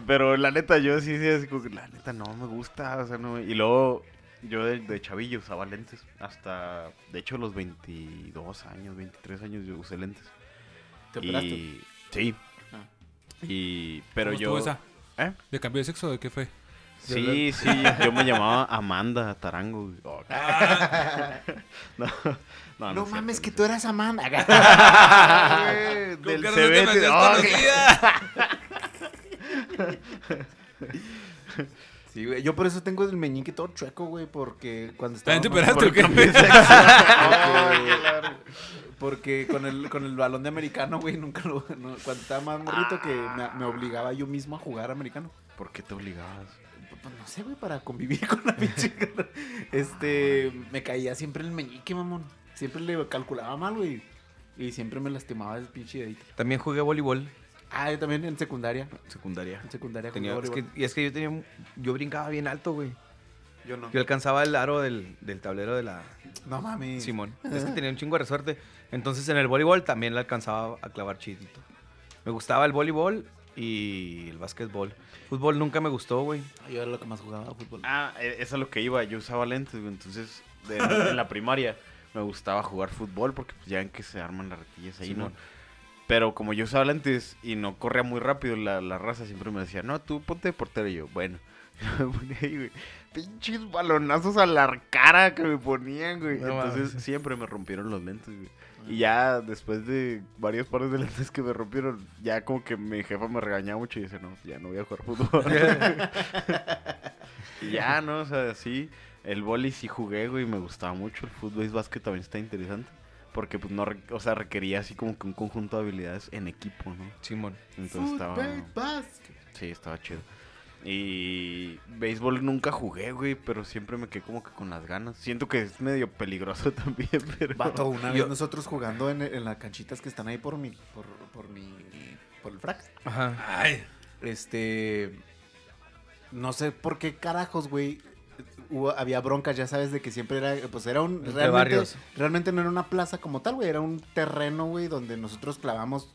Pero la neta, yo sí decía que, la neta, no me gusta, o sea, no. Y luego yo de, de chavillo usaba lentes hasta, de hecho, los 22 años, 23 años yo usé lentes. ¿Te operaste? Y, sí. Ah. Y, pero ¿Cómo yo... esa? ¿Eh? ¿De cambio de sexo o de qué fue? Sí, sí, yo me llamaba Amanda Tarango. güey. Oh, No, no, No, es mames, cierto, que tú eras Amanda. Del CBT. Oh. Sí, güey. Yo por eso tengo el meñique todo chueco, güey, porque cuando estaba... ¿También te operaste o qué? Porque, porque con el, con el balón de americano, güey, nunca lo... no, cuando estaba más morrito que me, me obligaba yo mismo a jugar americano. ¿Por qué te obligabas? Pues no sé, güey, para convivir con la pinche... este, me caía siempre el meñique, mamón. Siempre le calculaba mal, güey. Y siempre me lastimaba el pinche dedito. También jugué voleibol Ah, yo también en secundaria. secundaria. En secundaria Tenía- jugué es que- voleibol. y es que yo tenía, yo brincaba bien alto, güey. Yo no. Yo alcanzaba el aro del, del tablero de la No mames. Simón. Es que tenía un chingo de resorte. Entonces en el voleibol también le alcanzaba a clavar chidito. Me gustaba el voleibol y el básquetbol. Fútbol nunca me gustó, güey. Yo era lo que más jugaba fútbol. Ah, eso es lo que iba. Yo usaba lentes, güey. Entonces, de- en la primaria me gustaba jugar fútbol porque pues, ya ven que se arman las retillas ahí, ¿no? Pero como yo usaba lentes y no corría muy rápido, la, la raza siempre me decía, no, tú ponte de portero. Y yo, bueno. Yo me ponía ahí, güey. Pinches balonazos a la cara que me ponían, güey. No Entonces siempre me rompieron los lentes, güey. Y ya después de varios pares de lentes que me rompieron, ya como que mi jefa me regañaba mucho y dice, no, ya no voy a jugar fútbol. y ya, ¿no? O sea, sí, el boli sí jugué, güey, me gustaba mucho. El fútbol y básquet también está interesante. Porque, pues, no, re- o sea, requería así como que un conjunto de habilidades en equipo, ¿no? Simón. Entonces estaba... Sí, estaba chido. Y béisbol nunca jugué, güey, pero siempre me quedé como que con las ganas. Siento que es medio peligroso también, pero... Vato, una Yo- vez nosotros jugando en, en las canchitas que están ahí por mi, por, por mi, por el frac. Ajá. Ay. Este, no sé por qué carajos, güey. hubo- había broncas, ya sabes, de que siempre era, pues era un, realmente, barrios. realmente no era una plaza como tal, güey, era un terreno, güey, donde nosotros clavamos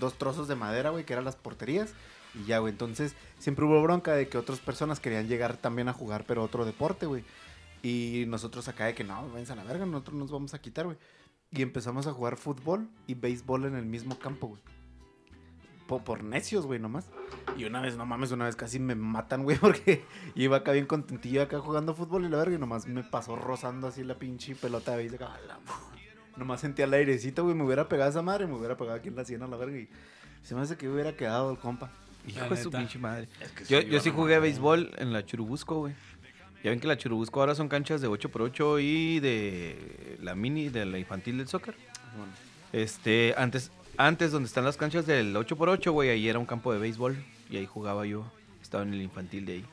dos trozos de madera, güey, que eran las porterías. Y ya, güey, entonces siempre hubo bronca de que otras personas querían llegar también a jugar, pero otro deporte, güey. Y nosotros acá de que no, váyanse a la verga, nosotros nos vamos a quitar, güey. Y empezamos a jugar fútbol y béisbol en el mismo campo, güey. Po- por necios, güey, nomás. Y una vez, no mames, una vez casi me matan, güey, porque iba acá bien contentillo acá jugando fútbol y la verga, y nomás me pasó rozando así la pinche pelota de béis acá. la. Nomás sentía el airecito, güey, me hubiera pegado esa madre, me hubiera pegado aquí en la sien a la verga y se me hace que hubiera quedado el compa. Hijo de su pinche madre. que Yo, sí, yo jugué béisbol en la Churubusco, güey. Ya ven que la Churubusco ahora son canchas de 8x8 y de la mini, de la infantil del soccer. Este, antes, antes donde están las canchas del 8x8, güey, ahí era un campo de béisbol y ahí jugaba yo. Estaba en el infantil de ahí.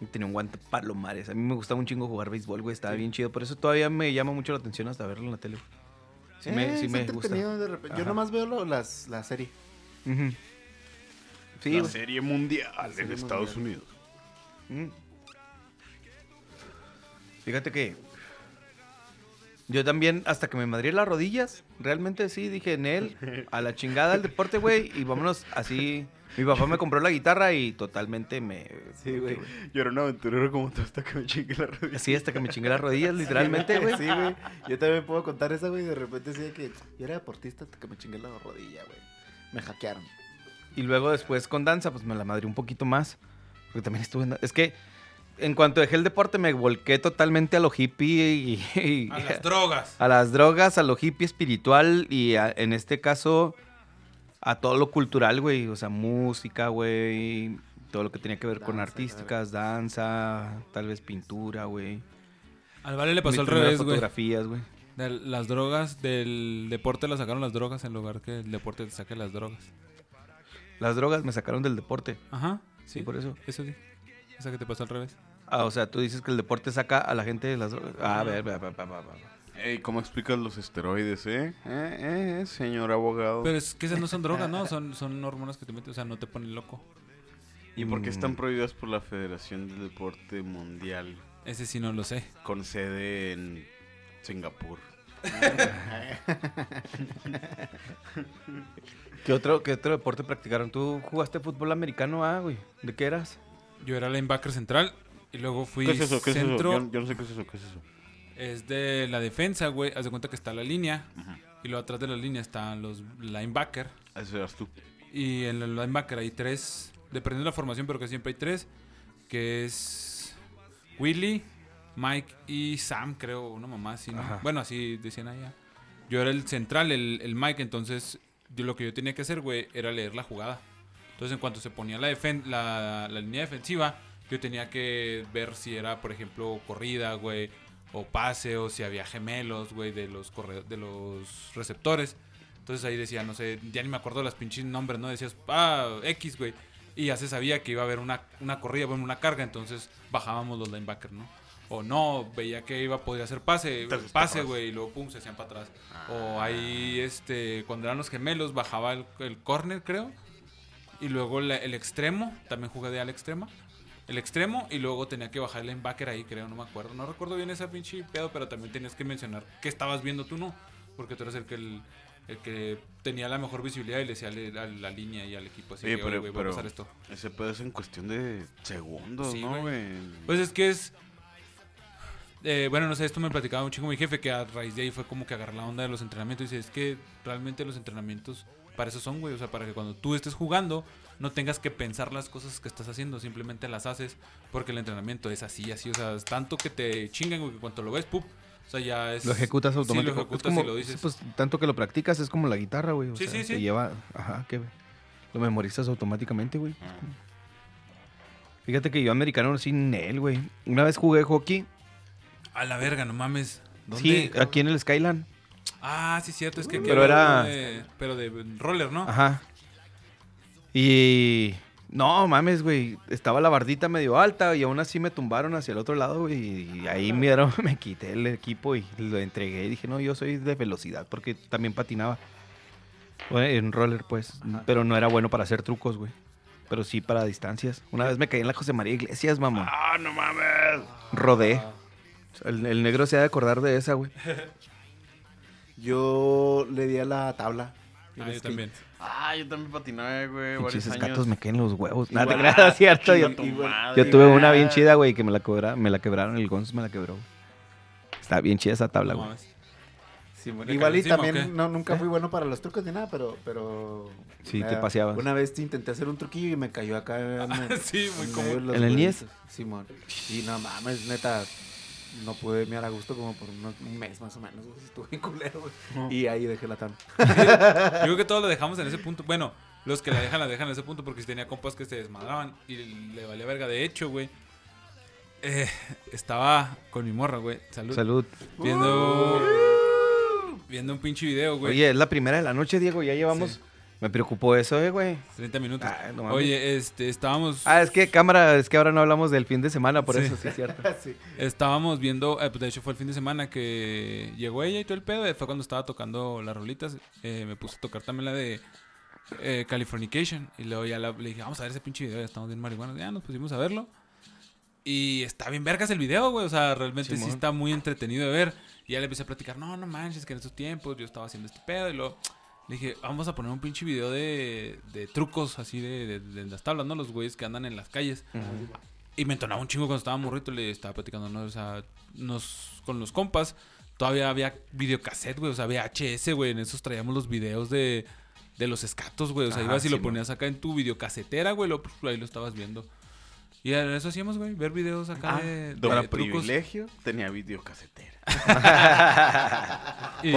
Y tenía un guante palomares. A mí me gustaba un chingo jugar béisbol, güey. Estaba bien chido. Por eso todavía me llama mucho la atención hasta verlo en la tele. Sí, me, sí me gusta. de repente. Yo nomás veo lo- las, la serie. Ujú. Sí, la serie mundial serie en Estados. Unidos. Mm. Fíjate que yo también, hasta que me madrí las rodillas, realmente sí, dije en él, a la chingada el deporte, güey, y vámonos así. Mi papá me compró la guitarra y totalmente me... Sí, güey. Yo era un aventurero como tú hasta que me chingué la rodilla. Así hasta que me chingué las rodillas, literalmente, güey. Sí, güey. Yo también puedo contar esa, güey. De repente decía que yo era deportista hasta que me chingué la rodilla, güey. Me hackearon. Y luego después con danza, pues me la madrí un poquito más. Porque también estuve en... Es que en cuanto dejé el deporte me volqué totalmente a lo hippie y... y- A las drogas. a las drogas, a lo hippie espiritual y a- en este caso a todo lo cultural, güey. O sea, música, güey. Todo lo que tenía que ver con artísticas, danza, tal vez pintura, güey. Al Vale le pasó al revés, güey. fotografías, güey. Las drogas, del deporte lo sacaron las drogas en lugar que el deporte te saque las drogas. Las drogas me sacaron del deporte. Ajá. Sí, por eso. Eso sí. Esa que te pasó al revés. Ah, o sea, tú dices que el deporte saca a la gente de las drogas. Ah, a ver, va, va, va, va. Ey, ¿cómo explicas los esteroides, eh? Eh, eh, señor abogado. Pero es que esas no son drogas, ¿no? Son, son hormonas que te meten, o sea, no te ponen loco. ¿Y por qué están Mm. prohibidas por la Federación del Deporte Mundial Ese sí no lo sé. con sede en Singapur? ¿Qué otro, ¿Qué otro deporte practicaron? ¿Tú jugaste fútbol americano, ah, güey? ¿De qué eras? Yo era linebacker central y luego fui ¿Qué es eso? ¿Qué es eso? centro. Yo, yo no sé qué es eso. ¿Qué es eso? Es de la defensa, güey. Haz de cuenta que está la línea y luego atrás de la línea están los linebacker. Eso eras tú. Y en el linebacker hay tres, dependiendo de la formación, pero que siempre hay tres, que es Willy, Mike y Sam, creo, una mamá así. Bueno, así decían allá. Yo era el central, el, el Mike, entonces yo lo que yo tenía que hacer, güey, era leer la jugada. Entonces, en cuanto se ponía la, defen- la, la línea defensiva, yo tenía que ver si era, por ejemplo, corrida, güey, o pase, o si había gemelos, güey, de los de los receptores. Entonces ahí decía, no sé, ya ni me acuerdo las pinches nombres, ¿no? Decías, ah, X, güey. Y ya se sabía que iba a haber una, una corrida, bueno, una carga, entonces bajábamos los linebackers, ¿no? O no, veía que iba, podría hacer pase, pase, güey, y luego pum, se hacían para atrás. O ahí, este, cuando eran los gemelos, bajaba el, el corner, creo. Y luego la- el extremo, también jugué de al extremo. El extremo y luego tenía que bajar el linebacker ahí, creo, no me acuerdo. No recuerdo bien ese pinche pedo, pero también tenías que mencionar qué estabas viendo tú, ¿no? Porque tú eres el que, el, el que tenía la mejor visibilidad y le decía a la línea y al equipo así Oye, que, "Oye, pero- a pasar esto. Ese pedo es en cuestión de segundos, Sí, ¿no, güey? Pues es que es. Eh, bueno, no sé, esto me platicaba un chico mi jefe que a raíz de ahí fue como que agarrar la onda de los entrenamientos. Y dice: Es que realmente los entrenamientos para eso son, güey. O sea, para que cuando tú estés jugando no tengas que pensar las cosas que estás haciendo, simplemente las haces porque el entrenamiento es así, así. O sea, es tanto que te chingan, güey, que cuando lo ves, ¡pup! O sea, ya es. Lo ejecutas Sí, automáticamente. lo ejecutas como, y lo dices. Pues tanto que lo practicas es como la guitarra, güey. O Sí, sea, sí, te lleva, ajá, que lo memorizas automáticamente, güey. Fíjate que yo americano sin él, güey. Una vez jugué hockey. A la verga, no mames. ¿Dónde? Sí, aquí en el Skyland. Ah, sí, cierto, es que Pero era- de- pero de roller, ¿no? Ajá. Y no mames, güey. Estaba la bardita medio alta y aún así me tumbaron hacia el otro lado, güey. Y ahí miraron, me quité el equipo y lo entregué. Y dije, no, yo soy de velocidad porque también patinaba. Bueno, En roller, pues. Pero no era bueno para hacer trucos, güey. Pero sí para distancias. Una vez me caí en la José María Iglesias, mamá. ¡Ah, no mames! Rodé. El, el negro se ha de acordar de esa, güey. Yo le di a la tabla. Ah, yo skate. también. Ah, yo también patinaba, güey, Pinches años. gatos me caen los huevos. Igual- Nada, te creas, cierto. Yo, tuve una bien chida, güey, que me la, cobra, me la quebraron. El Gonz me la quebró. Está bien chida esa tabla, güey. Sí, bueno, ¿Le Igual y también no, nunca fui bueno para los trucos ni nada, pero... pero Sí, una- te paseabas. Una vez intenté hacer un truquillo y me cayó acá en, el- Sí, muy en común. medio de los ¿En el huevitos. Simón. Y no mames, neta, no pude mirar a gusto como por un mes más o menos. güey. Estuve bien culero, güey. Y ahí dejé la tabla. Yo creo que todos lo dejamos en ese punto. Bueno, los que la dejan, la dejan en ese punto porque si tenía compas que se desmadraban y le valía verga. De hecho, güey, eh, estaba con mi morra, güey. Salud. Salud. Viendo, viendo un pinche video, güey. Oye, es la primera de la noche, Diego. Ya llevamos. Sí. Me preocupó eso, eh, güey. 30 minutos. Ah, no. Oye, este, estábamos, Ah, es que cámara, es que ahora no hablamos del fin de semana, por Sí. eso sí es cierto. Sí. estábamos viendo, eh, pues de hecho fue el fin de semana que llegó ella y todo el pedo. eh, Fue cuando estaba tocando las rolitas. eh, me puse a tocar también la de eh, Californication. Y luego ya la- le dije, vamos a ver ese pinche video, ya estamos bien marihuanos. Ya nos pusimos a verlo. Y está bien vergas el video, güey. O sea, realmente sí está muy entretenido de ver. Y ya le empecé a platicar, no, no manches, que en estos tiempos yo estaba haciendo este pedo. Y luego le dije, vamos a poner un pinche video de, de trucos así de, de- de las tablas, ¿no? Los güeyes que andan en las calles. Y me entonaba un chingo cuando estaba morrito, le estaba platicando, ¿no? O sea, nos, con los compas, todavía había videocassette, güey, o sea, VHS, güey, en esos traíamos los videos de, de los escatos, güey, o sea, Ajá, ibas y lo ponías acá en tu videocasetera, güey, lo, pues, ahí lo estabas viendo. Y eso hacíamos, güey, ver videos acá de, de Para trucos. privilegio, tenía videocasetera. Y,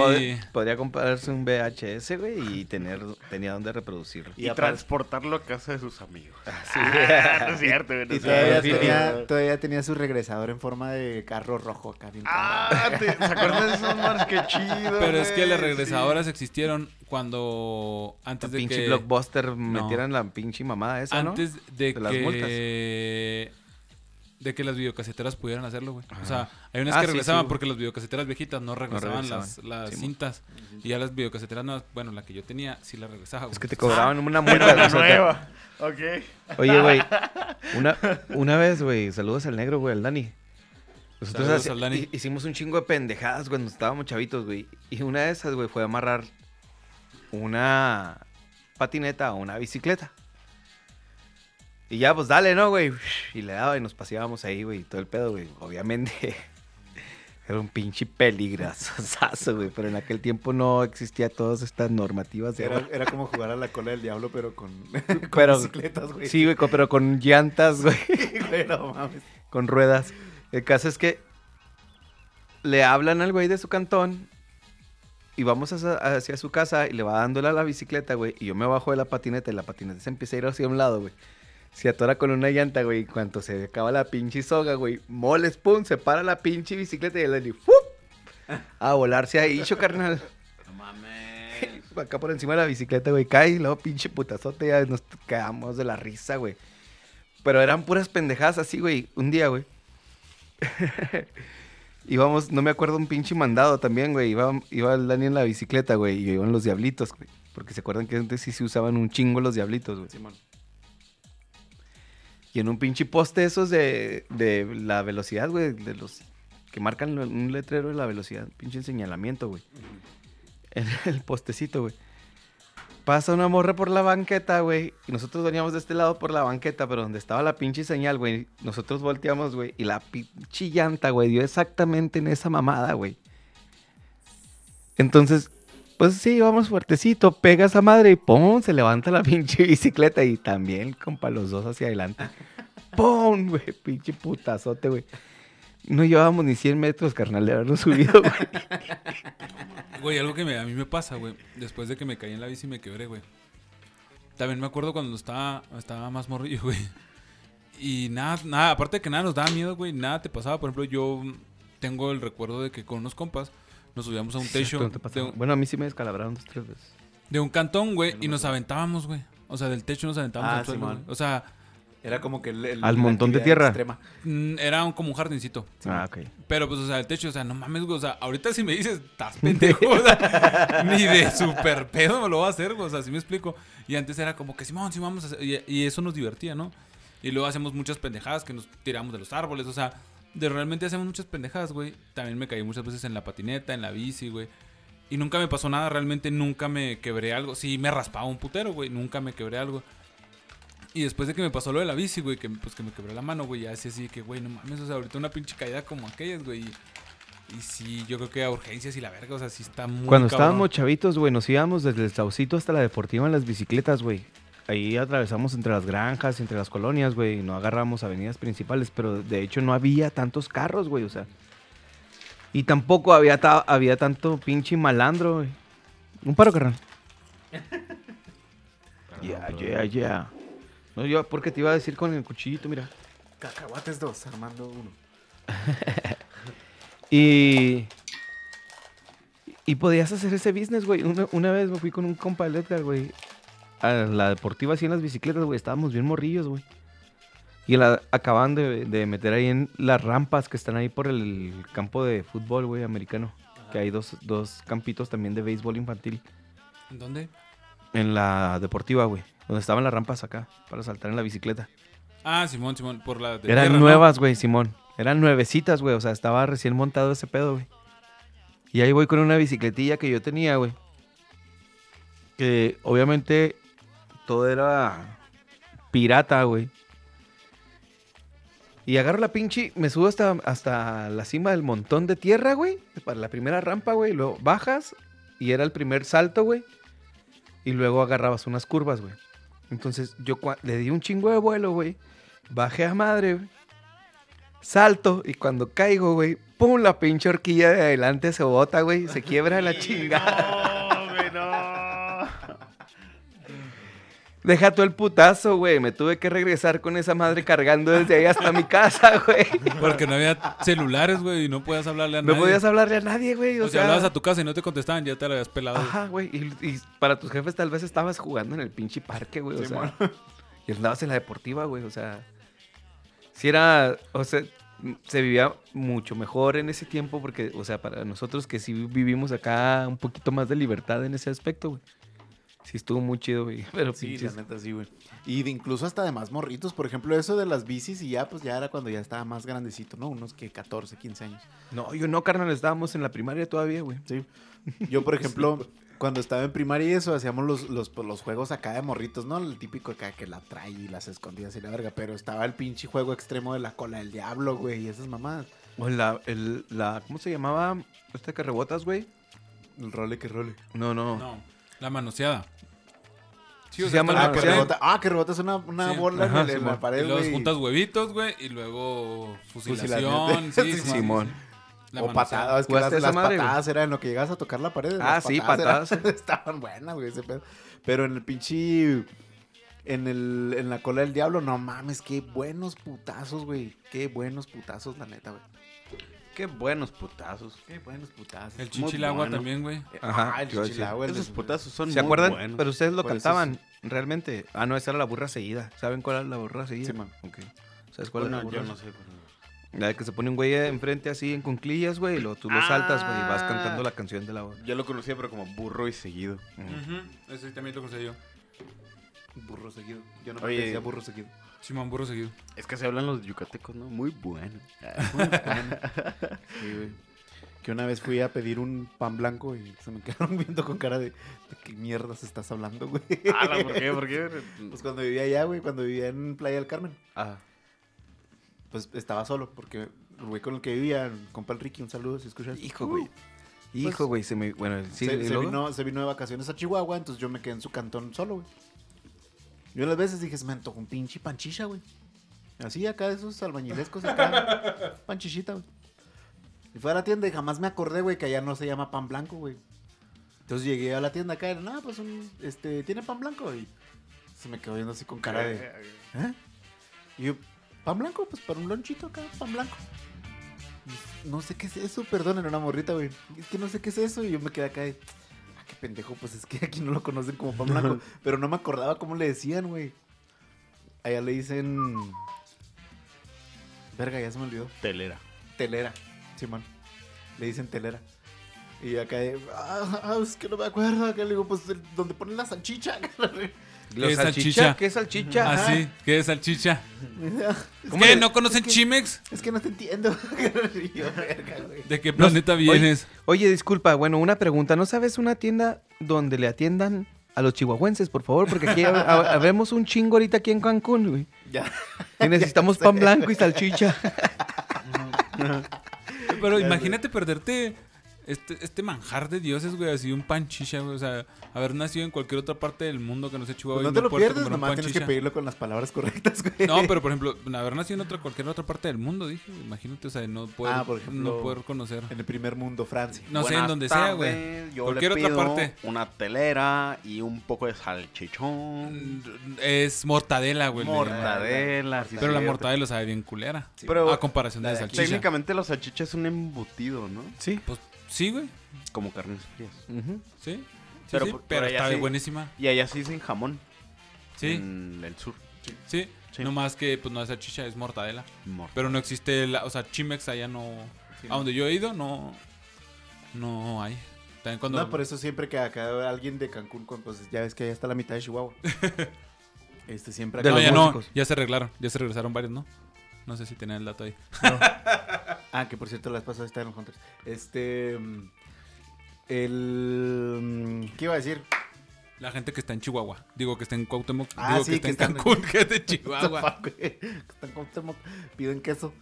Podría comprarse un VHS, güey, y tener, tenía donde reproducirlo. Y, transportarlo a casa de sus amigos. Sí. Ah, no es cierto, güey. no Y es todavía tenía, todavía tenía su regresador en forma de carro rojo acá. bien Ah, ¿te- ¿se acuerdan de esos manos? Qué chido. pero es que las sí. regresadoras existieron cuando, antes de pinche que... blockbuster metieran la pinche mamada esa, ¿no? antes de, De las que de que las videocaseteras pudieran hacerlo, güey. O sea, hay unas Ah, que sí, regresaban sí, porque las videocaseteras viejitas no regresaban, regresaban. las, las cintas. Y ya las videocaseteras nuevas, bueno, la que yo tenía sí la regresaba, güey. Es que te cobraban una Pero multa. la o sea, nueva. Ok. Oye, güey, una, una vez, güey, saludos al negro, güey, al Dani. Nosotros hace- al Dani. hi- hicimos un chingo de pendejadas cuando estábamos chavitos, güey. Y una de esas, güey, fue amarrar una patineta a una bicicleta. Y ya, pues dale, ¿no, güey? Y le daba y nos paseábamos ahí, güey, todo el pedo, güey. Obviamente era un pinche peligrazo, güey. Pero en aquel tiempo no existía todas estas normativas de Era, era como jugar a la cola del diablo, pero con, con Pero- bicicletas, güey. Sí, güey, pero con llantas, güey. No mames. con ruedas. El caso es que le hablan al güey de su cantón y vamos hacia, hacia su casa y le va dándole a la bicicleta, güey. Y yo me bajo de la patineta y la patineta se empieza a ir hacia un lado, güey. Se atora con una llanta, güey. Y cuando se acaba la pinche soga, güey, moles, pum, se para la pinche bicicleta y el Dani, ¡fup! A volarse ahí, hicho, carnal. No mames. Acá por encima de la bicicleta, güey, cae y luego pinche putazote, ya nos quedamos de la risa, güey. Pero eran puras pendejadas así, güey. Un día, güey. Íbamos, no me acuerdo, un pinche mandado también, güey. Iba, iba el Dani en la bicicleta, güey, y iban los diablitos, güey. Porque se acuerdan que antes sí se usaban un chingo los diablitos, güey. Simón. Y en un pinche poste esos de, de la velocidad, güey, de los que marcan un letrero de la velocidad, pinche señalamiento, güey. En el postecito, güey. Pasa una morra por la banqueta, güey. Y nosotros veníamos de este lado por la banqueta, pero donde estaba la pinche señal, güey. Nosotros volteamos, güey. Y la pinche llanta, güey, dio exactamente en esa mamada, güey. Entonces, pues sí, vamos fuertecito. Pega esa madre y ¡pum! Se levanta la pinche bicicleta. Y también, compa, los dos hacia adelante. ¡Pum! Güey, pinche putazote, güey. No llevábamos ni 100 metros, carnal, de habernos subido, güey. Güey, algo que me- a mí me pasa, güey. Después de que me caí en la bici y me quebré, güey. También me acuerdo cuando estaba, estaba más morrillo, güey. Y nada, nada, aparte de que nada nos daba miedo, güey, nada te pasaba. Por ejemplo, yo tengo el recuerdo de que con unos compas nos subíamos a un techo Bueno, a mí sí me descalabraron dos, tres veces. de un cantón, güey, y nos aventábamos, güey. O sea, del techo nos aventábamos Ah, al suelo. O sea, Era como que el, el- Al montón de tierra. extrema. mm, era un- como un jardincito. Ah, ok. Pero pues, o sea, el techo, o sea, no mames, güey. O sea, ahorita si me dices, estás pendejo, o sea, ni de super pedo me lo va a hacer, güey. O sea, si me explico. Y antes era como que, Simón, sí, vamos a hacer. Y, y eso nos divertía, ¿no? Y luego hacemos muchas pendejadas que nos tiramos de los árboles, o sea, de realmente hacemos muchas pendejadas, güey. También me caí muchas veces en la patineta, en la bici, güey. Y nunca me pasó nada, realmente nunca me quebré algo. Sí, me raspaba un putero, güey. Nunca me quebré algo. Y después de que me pasó lo de la bici, güey, que, pues, que me quebré la mano, güey, ya así así que, güey, no mames, o sea, ahorita una pinche caída como aquellas, güey. Y, y sí, yo creo que a urgencias y la verga, o sea, sí está muy Cuando cabrón. estábamos chavitos, güey, nos íbamos desde el Saucito hasta la Deportiva en las bicicletas, güey. Ahí atravesamos entre las granjas, entre las colonias, güey. y No agarramos avenidas principales, pero de hecho no había tantos carros, güey, o sea. Y tampoco había, ta- había tanto pinche malandro, güey. Un paro, carnal. Ya, ya, ya. No, yo porque te iba a decir con el cuchillito, mira. Cacahuates dos, Armando uno. Y. Y podías hacer ese business, güey. Una, una vez me fui con un compa del Edgar, güey. A la deportiva así en las bicicletas, güey. Estábamos bien morrillos, güey. Y la, acaban de, de meter ahí en las rampas que están ahí por el campo de fútbol, güey, americano. Que hay dos, dos campitos también de béisbol infantil. ¿En dónde? En la deportiva, güey. Donde estaban las rampas acá, para saltar en la bicicleta. Ah, Simón, Simón, por la de Eran nuevas, güey, Simón. Eran nuevecitas, güey. O sea, estaba recién montado ese pedo, güey. Y ahí voy con una bicicletilla que yo tenía, güey. Que obviamente todo era pirata, güey. Y agarro la pinche, me subo hasta, hasta la cima del montón de tierra, güey. Para la primera rampa, güey. Luego bajas y era el primer salto, güey. Y luego agarrabas unas curvas, güey. Entonces yo le di un chingo de vuelo, güey. Bajé a madre, güey. Salto y cuando caigo, güey, pum, la pinche horquilla de adelante se bota, güey. Se quiebra la chingada. Deja tú el putazo, güey. Me tuve que regresar con esa madre cargando desde ahí hasta mi casa, güey. Porque no había celulares, güey, y no podías hablarle a No nadie. podías hablarle a nadie, güey. O, O sea, sea, hablabas a tu casa y no te contestaban, ya te la habías pelado. Ajá, güey. Y, y para tus jefes tal vez estabas jugando en el pinche parque, güey. O sea, y andabas en la deportiva, güey. O sea, si era, o sea, se vivía mucho mejor en ese tiempo porque, o sea, para nosotros que sí vivimos acá un poquito más de libertad en ese aspecto, güey. Sí estuvo muy chido, güey. Pero Sí, pinches- la neta, sí, güey. Y de incluso hasta de más morritos. Por ejemplo, eso de las bicis y ya, pues ya era cuando ya estaba más grandecito, ¿no? Unos que 14, 15 años. No, yo no, carnal, estábamos en la primaria todavía, güey. Sí. Yo, por ejemplo, cuando estaba en primaria y eso, hacíamos los, los, pues, los juegos acá de morritos, ¿no? El típico acá que la trae y las escondidas y la verga. Pero estaba el pinche juego extremo de la cola del diablo, güey, y esas mamadas. O la, el, la, ¿cómo se llamaba? Esta que rebotas, güey. El role que role. No, no. No, la manoseada. Sí, Se llama está la Ah, en que rebota, ah, que rebotas una, una Sí. bola en Ajá, el- en, la pared, Y luego güey. juntas huevitos, güey, y luego fusilación. Sí, Sí, Simón. La o patadas, que ¿Jugaste las, las madre, güey? patadas eran lo que llegas a tocar la pared. Ah, las sí, patadas. estaban buenas, güey, ese pedo. Pero en el pinche. En, el, en la cola del diablo, no mames, qué buenos putazos, güey. Qué buenos putazos, la neta, güey. Qué buenos putazos. Qué buenos putazos. El chichilagua bueno. también, güey. Ajá, Ah, el chichilagua, de- Esos putazos son ¿Se muy acuerdan? buenos. Pero ustedes lo Por cantaban, realmente. Ah, no, esa era la burra seguida. ¿Saben cuál era la burra seguida? Sí, man. Ok. ¿Sabes cuál es la Bueno, burra? yo no sé. pero- La de que se pone un güey enfrente así en conclillas, güey, y luego tú lo saltas, güey, y vas Ah. cantando la canción de la burra. Yo lo conocía, pero como burro y seguido. Ujú, Ese también lo conseguí yo. Burro seguido. Yo no Oye. me decía burro seguido. Simón, burro seguido. Es que se hablan los yucatecos, ¿no? Muy bueno. Sí, güey. Que una vez fui a pedir un pan blanco y se me quedaron viendo con cara de, de qué mierdas estás hablando, güey. Ala, ¿por qué? ¿Por qué? Pues cuando vivía allá, güey, cuando vivía en Playa del Carmen, Ah, pues estaba solo, porque el güey con el que vivía, compa el Ricky, un saludo si escuchas. Hijo, güey. Uh, Hijo, güey, se me... Bueno, sí, se, vino, se vino de vacaciones a Chihuahua, entonces yo me quedé en su cantón solo, güey. Yo las veces dije, se me antojó un pinche panchicha, güey. Así acá de esos albañilescos acá. panchichita, güey. Y fui a la tienda y jamás me acordé, güey, que allá no se llama pan blanco, güey. Entonces llegué a la tienda acá y no, pues un, este, ¿tiene pan blanco? Y se me quedó viendo así con cara de, ¿eh? Y yo, ¿pan blanco? Pues para un lonchito acá, pan blanco. Y, No sé qué es eso, perdón, era una morrita, güey. Es que no sé qué es eso. Y yo me quedé acá de, qué pendejo, pues es que aquí no lo conocen como pan blanco. pero no me acordaba cómo le decían, güey. Allá le dicen. Verga, ya se me olvidó. telera. Telera, Simón. Le dicen telera. Y acá ah, ah, es que no me acuerdo. Acá le digo, pues donde ponen la salchicha. ¿Lo ¿Qué es salchicha? ¿Qué es salchicha? Ah, sí. ¿Qué es salchicha? ¿Cómo ¿Qué? le- ¿No conocen Chimex? es que no te entiendo. ¿De qué planeta vienes? Oye, disculpa, bueno, una pregunta. ¿No sabes una tienda donde le atiendan a los chihuahuenses, por favor? Porque aquí ha- ha- habemos un chingo ahorita aquí en Cancún, güey. Ya. Y necesitamos pan blanco y salchicha. Pero imagínate perderte este, este manjar de dioses, güey, así un panchicha, güey. O sea, haber nacido en cualquier otra parte del mundo que no sea Chihuahua. Pues no te lo pierdes, nomás tienes que pedirlo con las palabras correctas, güey. No, pero por ejemplo, haber nacido en otra, cualquier otra parte del mundo, dije. Imagínate, o sea, no poder, Ah, por ejemplo, no poder conocer. En el primer mundo, Francia. No sé, en donde sea, güey. Yo Cualquier le otra parte. Una telera y un poco de salchichón. Es mortadela, güey. Mortadela. sí, Pero la mortadela sabe bien culera. Pero a comparación de la salchicha. técnicamente la salchicha es un embutido, ¿no? Sí. Pues sí, güey. Como carnes frías. Sí. Sí, Pero sí, por- pero allá está sí. buenísima. Y allá sí dicen jamón. Sí, En el sur. sí. Sí. No más que, pues no es salchicha, es mortadela. Mortadela. Pero no existe, la, o sea, Chimex allá no... a donde yo he ido, no... No hay. También cuando... No, por eso siempre que acá alguien de Cancún, pues ya ves que allá está la mitad de Chihuahua. este siempre De acá. no, los ya no, músicos. ya se arreglaron. Ya se regresaron varios, ¿no? No sé si tenían el dato ahí. Ah, que por cierto, las pasadas está en los Hunters. Este. mm, El. mm, ¿Qué iba a decir? La gente que está en Chihuahua. Digo que está en Cuauhtémoc. Ah, digo sí, que está que en están en- Cancún, que es de Chihuahua. Que Están con Cuauhtémoc, piden queso.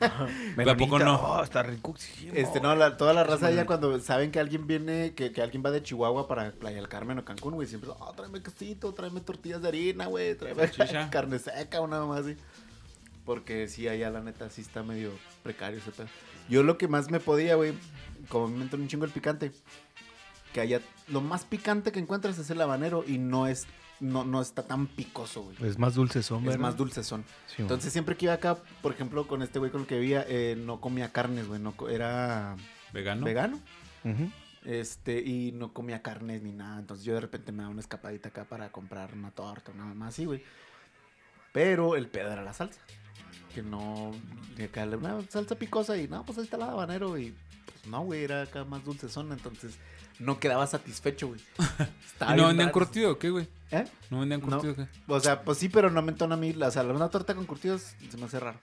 ¿A poco no? Oh, está rico. sí, Este, no, la- toda la raza allá cuando saben que alguien viene, que, que alguien va de Chihuahua para Playa del Carmen o Cancún, güey, siempre, oh, tráeme quesito, tráeme tortillas de harina, güey, tráeme carne seca o nada más así. Porque sí, allá la neta sí está medio precario ese pedo. Yo lo que más me podía, güey, como me meto un chingo el picante, que allá lo más picante que encuentras es el habanero y no es, no, no está tan picoso, güey. Es más dulce son, Es más dulcezón. Sí, Entonces siempre que iba acá, por ejemplo, con este güey con el que vivía, eh, no comía carnes, güey, no era ¿Vegano? vegano. Este, y no comía carnes ni nada. Entonces yo de repente me daba una escapadita acá para comprar una torta, nada más así, güey. Pero el pedo era la salsa. Que no. de acá, una salsa picosa y no, pues ahí está el habanero. Y pues no, güey, era acá más dulcezona. Entonces no quedaba satisfecho, güey. Estaba ¿Y no vendían curtido o qué, güey? ¿Eh? ¿No vendían No. curtido o qué? O sea, pues sí, pero no me entona a mí. O sea, una torta con curtidos se me hace raro.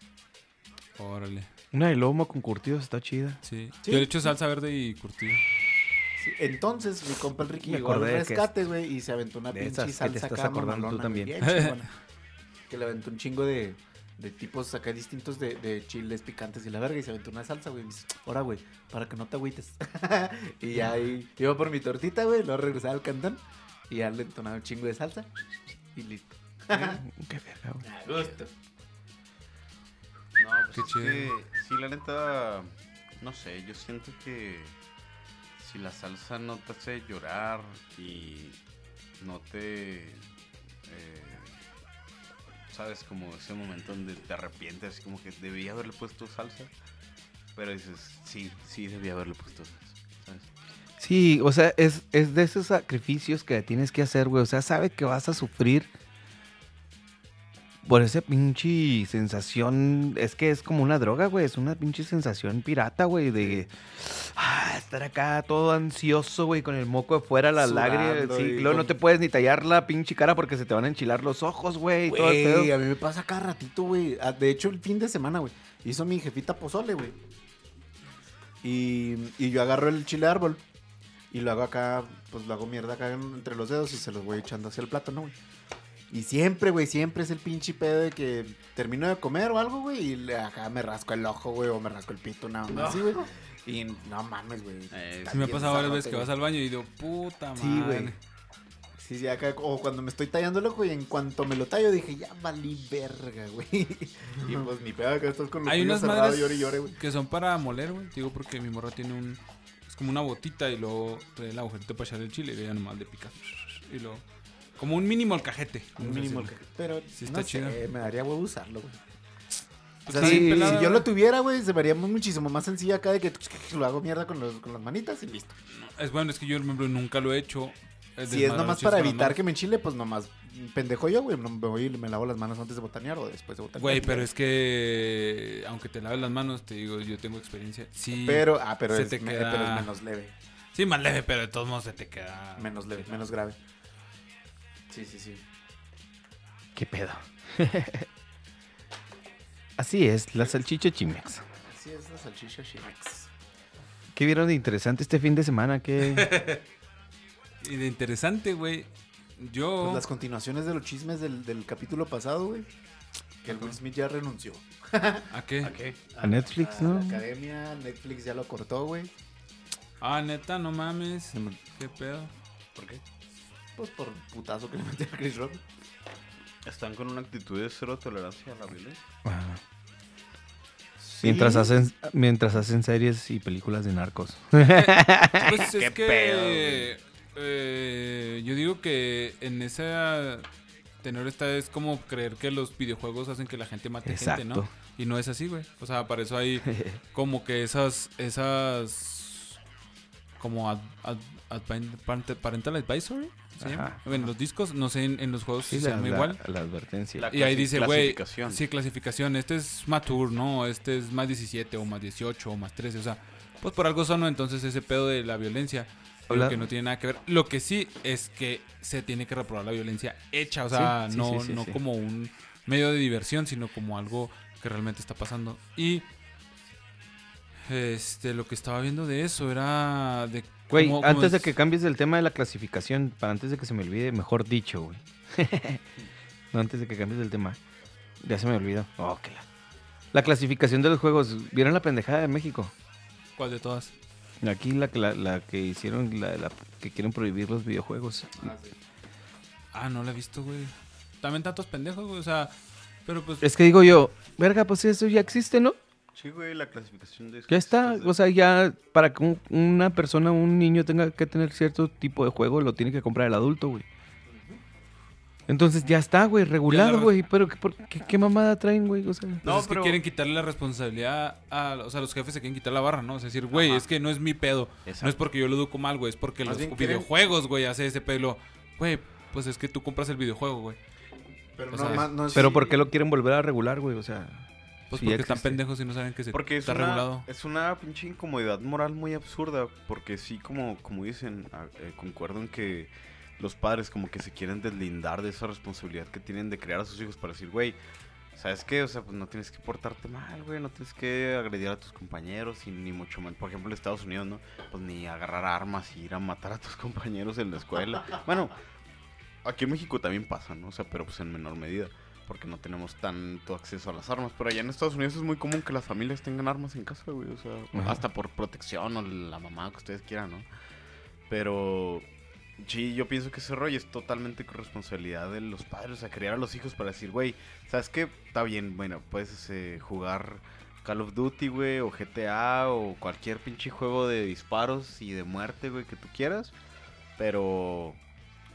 Órale. Una de lomo con curtidos está chida. Sí. Sí. Yo le echo salsa verde y curtido. Sí, Entonces, mi compa el Ricky Me llegó al que rescate, güey, y se aventó una de pinche esas que te salsa estás acá acordando tú también. bien que le aventó un chingo de, de tipos acá distintos de, de chiles picantes y la verga, y se aventó una salsa, güey. y me dice, Ahora, güey, para que no te agüites. y ya ahí iba por mi tortita, güey, luego regresaba al cantón y ya le entonaba un chingo de salsa y listo. Qué verga, güey. A gusto. No, pues Qué es chido. que, sí, la neta, No sé, yo siento que si la salsa no te hace llorar y no te... eh, Sabes, como ese momento donde te arrepientes, como que debía haberle puesto salsa. Pero dices, sí, sí, debía haberle puesto salsa. Sí, o sea, es, es de esos sacrificios que tienes que hacer, güey. O sea, sabe que vas a sufrir por esa pinche sensación. Es que es como una droga, güey. Es una pinche sensación pirata, güey. De ah, estar acá todo ansioso, güey, con el moco afuera, las lágrimas. Sí, y luego no te puedes ni tallar la pinche cara porque se te van a enchilar los ojos, güey. y todo el Güey, a mí me pasa cada ratito, güey. Ah, De hecho, el fin de semana, güey, hizo mi jefita pozole, güey. Y, y yo agarro el chile árbol y lo hago acá, pues lo hago mierda acá en- entre los dedos y se los voy echando hacia el plato, ¿no, güey? Y siempre, güey, siempre es el pinche pedo de que termino de comer o algo, güey, y le- acá me rasco el ojo, güey, o me rasco el pito, nada más, así, güey. Y no mames, güey. Eh, Sí me ha pasado varias veces que vas al baño y digo, puta madre. Sí, güey. Sí, sí, acá, o cuando me estoy tallando el ojo y en cuanto me lo tallo dije, ya valí verga, güey. y pues mi pedo acá estás con los Hay unas cerrados, madres llore y llore, güey. que son para moler, güey. Digo porque mi morra tiene un... Es como una botita y luego trae el agujerito para echar el chile y ya nomás le pica. Y luego... Como un mínimo el cajete. Un mínimo. decirle. Pero Sí no está sé, chido. me daría huevo usarlo, güey. O Pues sea, si, yo lo tuviera, güey, se me haría muchísimo más sencillo acá de que lo hago mierda con, los, con las manitas y listo. Es bueno, es que yo, nunca lo he hecho. Si es nomás para evitar que me enchile, pues nomás pendejo yo, güey. Me voy y me lavo las manos antes de botanear o después de botanear. Güey, pero es que... Aunque te laves las manos, te digo, yo tengo experiencia. Sí. Pero, ah, pero, se es, te me- queda- pero es menos leve. Sí, más leve, pero de todos modos se te queda... Menos leve, menos grave. Sí, sí, sí. ¿Qué pedo? Así es, la salchicha Chimex. Así es la salchicha Shimex. ¿Qué vieron de interesante este fin de semana? ¿Qué... Y de interesante, güey. Yo... Pues las continuaciones de los chismes del, del capítulo pasado, güey. Que el Will Smith ya renunció. ¿A qué? A Netflix, A ¿no? La academia, Netflix ya lo cortó, güey. Ah, neta, no mames. ¿Qué pedo? ¿Por qué? Pues por putazo que le metió a Chris Rock. Están con una actitud de cero tolerancia a la violencia. Ajá. Mientras hacen, mientras hacen series y películas de narcos. Pues Qué es que eh, yo digo que en esa tenor está es como creer que los videojuegos hacen que la gente mate gente, ¿no? Exacto. Y no es así, güey. O sea, para eso hay como que esas esas como ad- ad- parental advisory, ¿se llama? En los discos, no sé, en, en los juegos Sí, se la, llama la- igual. la advertencia. La- Y ahí dice, güey, sí, clasificación, este es mature, ¿no? Este es más 17 o más 18 o más 13, o sea, pues por algo son. Entonces ese pedo de la violencia, Habla- que no tiene nada que ver. Lo que sí es que se tiene que reprobar la violencia hecha, o sea, Sí, sí, no, sí, sí, no sí. como un medio de diversión, sino como algo que realmente está pasando. Y este, lo que estaba viendo de eso era de... Güey, cómo- cómo antes de que cambies el tema de la clasificación, para antes de que se me olvide, mejor dicho, güey. no, antes de que cambies el tema. Ya se me olvidó. Oh, que la... la clasificación de los juegos. ¿Vieron la pendejada de México? ¿Cuál de todas? Aquí la, que- la, la que hicieron, la, la que quieren prohibir los videojuegos. Ah, no la he visto, güey. También tantos pendejos, güey, o sea... Pero pues... Es que digo yo, verga, pues eso ya existe, ¿no? Sí, güey, la clasificación de... Ya está, o sea, ya para que un- una persona, un niño tenga que tener cierto tipo de juego, lo tiene que comprar el adulto, güey. Entonces ya está, güey, regulado, re- güey. Pero ¿qué, por- qué, qué mamada traen, güey? O sea, Pues No, es pero- que quieren quitarle la responsabilidad a, o sea, los jefes se quieren quitar la barra, ¿no? Es decir, güey, es que no es mi pedo. No es porque yo lo educo mal, güey, es porque Más los videojuegos, güey, hace ese pelo. Güey, pues es que tú compras el videojuego, güey. Pero O no, sea, ma- no es- pero ¿por qué lo quieren volver a regular, güey? O sea, Pues Sí, porque están pendejos y no saben que se Porque es está una, regulado. es una pinche incomodidad moral muy absurda. Porque sí, como, como dicen, ah, eh, concuerdo en que los padres como que se quieren deslindar de esa responsabilidad que tienen de criar a sus hijos para decir, güey, ¿sabes qué? O sea, pues no tienes que portarte mal, güey, no tienes que agredir a tus compañeros y ni mucho menos. Por ejemplo, en Estados Unidos, ¿no? Pues ni agarrar armas y ir a matar a tus compañeros en la escuela. bueno, aquí en México también pasa, ¿no? O sea, pero pues en menor medida. Porque no tenemos tanto acceso a las armas. Pero allá en Estados Unidos es muy común que las familias tengan armas en casa, güey. O sea, Ajá. hasta por protección o la mamá que ustedes quieran, ¿no? Pero sí, yo pienso que ese rollo es totalmente corresponsabilidad de los padres. O sea, criar a los hijos para decir, güey, ¿sabes qué? Está bien, bueno, puedes eh, jugar Call of Duty, güey, o GTA, o cualquier pinche juego de disparos y de muerte, güey, que tú quieras. Pero,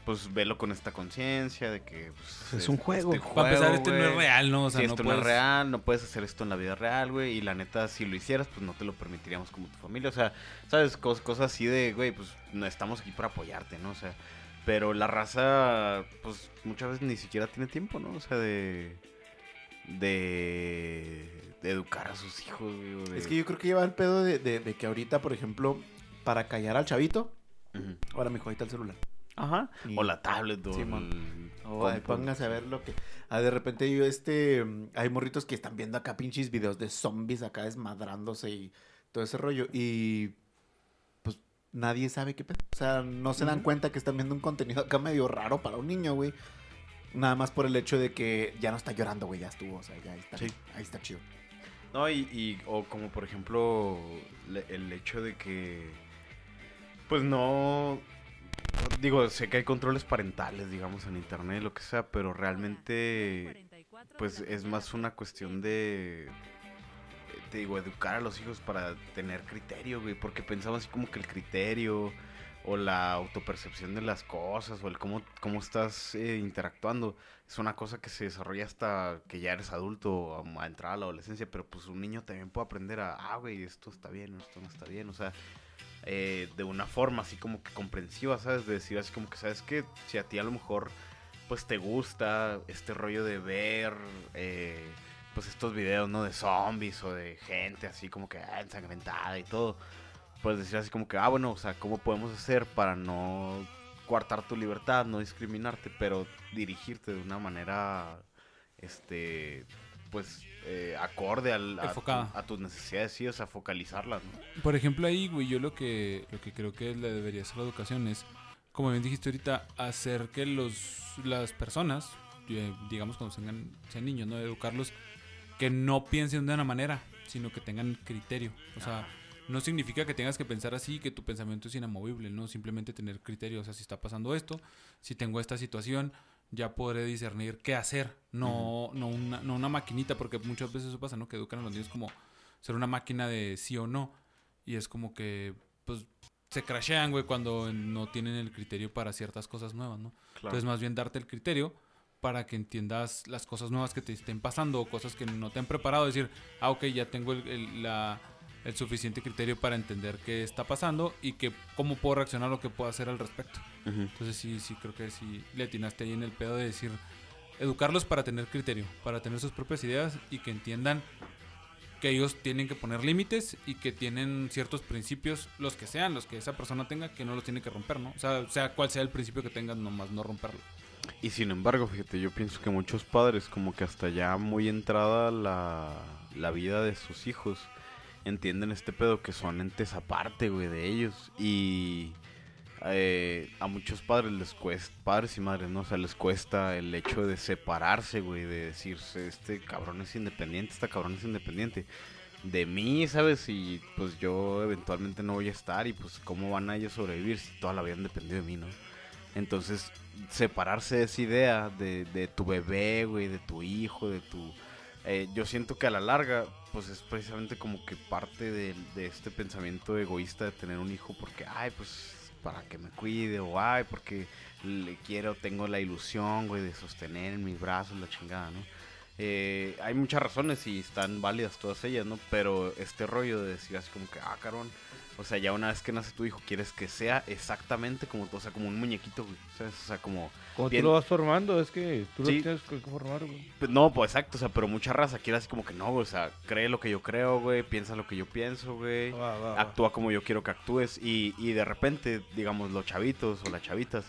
pues, velo con esta conciencia de que... pues, Es un juego. Para empezar, este no es real, ¿no? O sea, si no esto puedes... no es real, no puedes hacer esto en la vida real, güey. Y la neta, si lo hicieras, pues no te lo permitiríamos como tu familia. O sea, ¿sabes? Cos- cosas así de, güey, pues no estamos aquí para apoyarte, ¿no? O sea, pero la raza, pues muchas veces ni siquiera tiene tiempo, ¿no? O sea, de. de. de educar a sus hijos, güey. de- Es que yo creo que lleva el pedo de, de- de que ahorita, por ejemplo, para callar al chavito, ahora mi ahí está el celular. Ajá. Y- O la tablet, o. Simón. el O ahí compu. póngase a ver lo que. Ah, de repente yo, este. mm, Hay morritos que están viendo acá pinches videos de zombies acá desmadrándose y todo ese rollo. Y. Pues nadie sabe qué pedo. O sea, no se dan cuenta que están viendo un contenido acá medio raro para un niño, güey. Nada más por el hecho de que ya no está llorando, güey, ya estuvo. O sea, ya está. Sí. Ahí está chido. No, y, y- o como por ejemplo le- el hecho de que, pues no, digo, sé que hay controles parentales, digamos, en internet, lo que sea, pero realmente, pues es más una cuestión de, te digo, educar a los hijos para tener criterio, güey, porque pensamos así como que el criterio o la autopercepción de las cosas o el cómo, cómo estás eh, interactuando es una cosa que se desarrolla hasta que ya eres adulto, a, a entrar a la adolescencia, pero pues un niño también puede aprender a, ah, güey, esto está bien, esto no está bien, o sea, eh, de una forma así como que comprensiva, ¿sabes? De decir así como que, ¿sabes que Si a ti a lo mejor, pues te gusta este rollo de ver, eh, pues estos videos, ¿no? De zombies o de gente así como que ah, ensangrentada y todo, puedes decir así como que, ah, bueno, o sea, ¿cómo podemos hacer para no coartar tu libertad, no discriminarte, pero dirigirte de una manera, este, pues, eh, acorde al, a, tu- Enfocada. a tus necesidades, sí, o sea, focalizarlas, ¿no? Por ejemplo, ahí, güey, yo lo que, lo que creo que le debería hacer la educación es, como bien dijiste ahorita, hacer que los, las personas, eh, digamos cuando sean niños, ¿no? Educarlos, que no piensen de una manera, sino que tengan criterio. O sea, no significa que tengas que pensar así, que tu pensamiento es inamovible, ¿no? Simplemente tener criterio. O sea, si está pasando esto, si tengo esta situación, ya podré discernir qué hacer. No, no, una, no una maquinita, porque muchas veces eso pasa, ¿no? Que educan a los niños como ser una máquina de sí o no. Y es como que, pues, se crashean, güey, cuando no tienen el criterio para ciertas cosas nuevas, ¿no? Entonces, más bien darte el criterio para que entiendas las cosas nuevas que te estén pasando o cosas que no te han preparado. Decir, ah, ok, ya tengo el, el- la- el suficiente criterio para entender qué está pasando y que cómo puedo reaccionar o qué puedo hacer al respecto. Entonces, sí, sí, creo que sí le atinaste ahí en el pedo de decir, educarlos para tener criterio, para tener sus propias ideas y que entiendan que ellos tienen que poner límites y que tienen ciertos principios, los que sean, los que esa persona tenga, que no los tiene que romper, ¿no? O sea, sea cual sea el principio que tengan, nomás no romperlo. Y sin embargo, fíjate, yo pienso que muchos padres, como que hasta ya muy entrada la, la vida de sus hijos, entienden este pedo que son entes aparte, güey, de ellos. Y eh, a muchos padres les cuesta, padres y madres, ¿no? O sea, les cuesta el hecho de separarse, güey, de decirse, este cabrón es independiente, esta cabrón es independiente. De mí, ¿sabes? Y pues yo eventualmente no voy a estar y pues cómo van a ellos sobrevivir si toda la vida han dependido de mí, ¿no? Entonces, separarse de esa idea de, tu bebé, güey, de tu hijo, de tu... eh, yo siento que a la larga, pues es precisamente como que parte de, de este pensamiento egoísta de tener un hijo porque, ay, pues para que me cuide, o ay, porque le quiero, tengo la ilusión, güey, de sostener en mis brazos la chingada, ¿no? Eh, hay muchas razones y están válidas todas ellas, ¿no? Pero este rollo de decir así como que, ah, carón, o sea, ya una vez que nace tu hijo, quieres que sea exactamente como, o sea, como un muñequito, güey, ¿sabes? O sea, como... Como Bien. tú lo vas formando, es que tú Sí. lo tienes que formar, güey. No, pues exacto, o sea, pero mucha raza quiere así como que no, güey, o sea, cree lo que yo creo, güey, piensa lo que yo pienso, güey, Va, va, va. actúa como yo quiero que actúes y, y de repente, digamos, los chavitos o las chavitas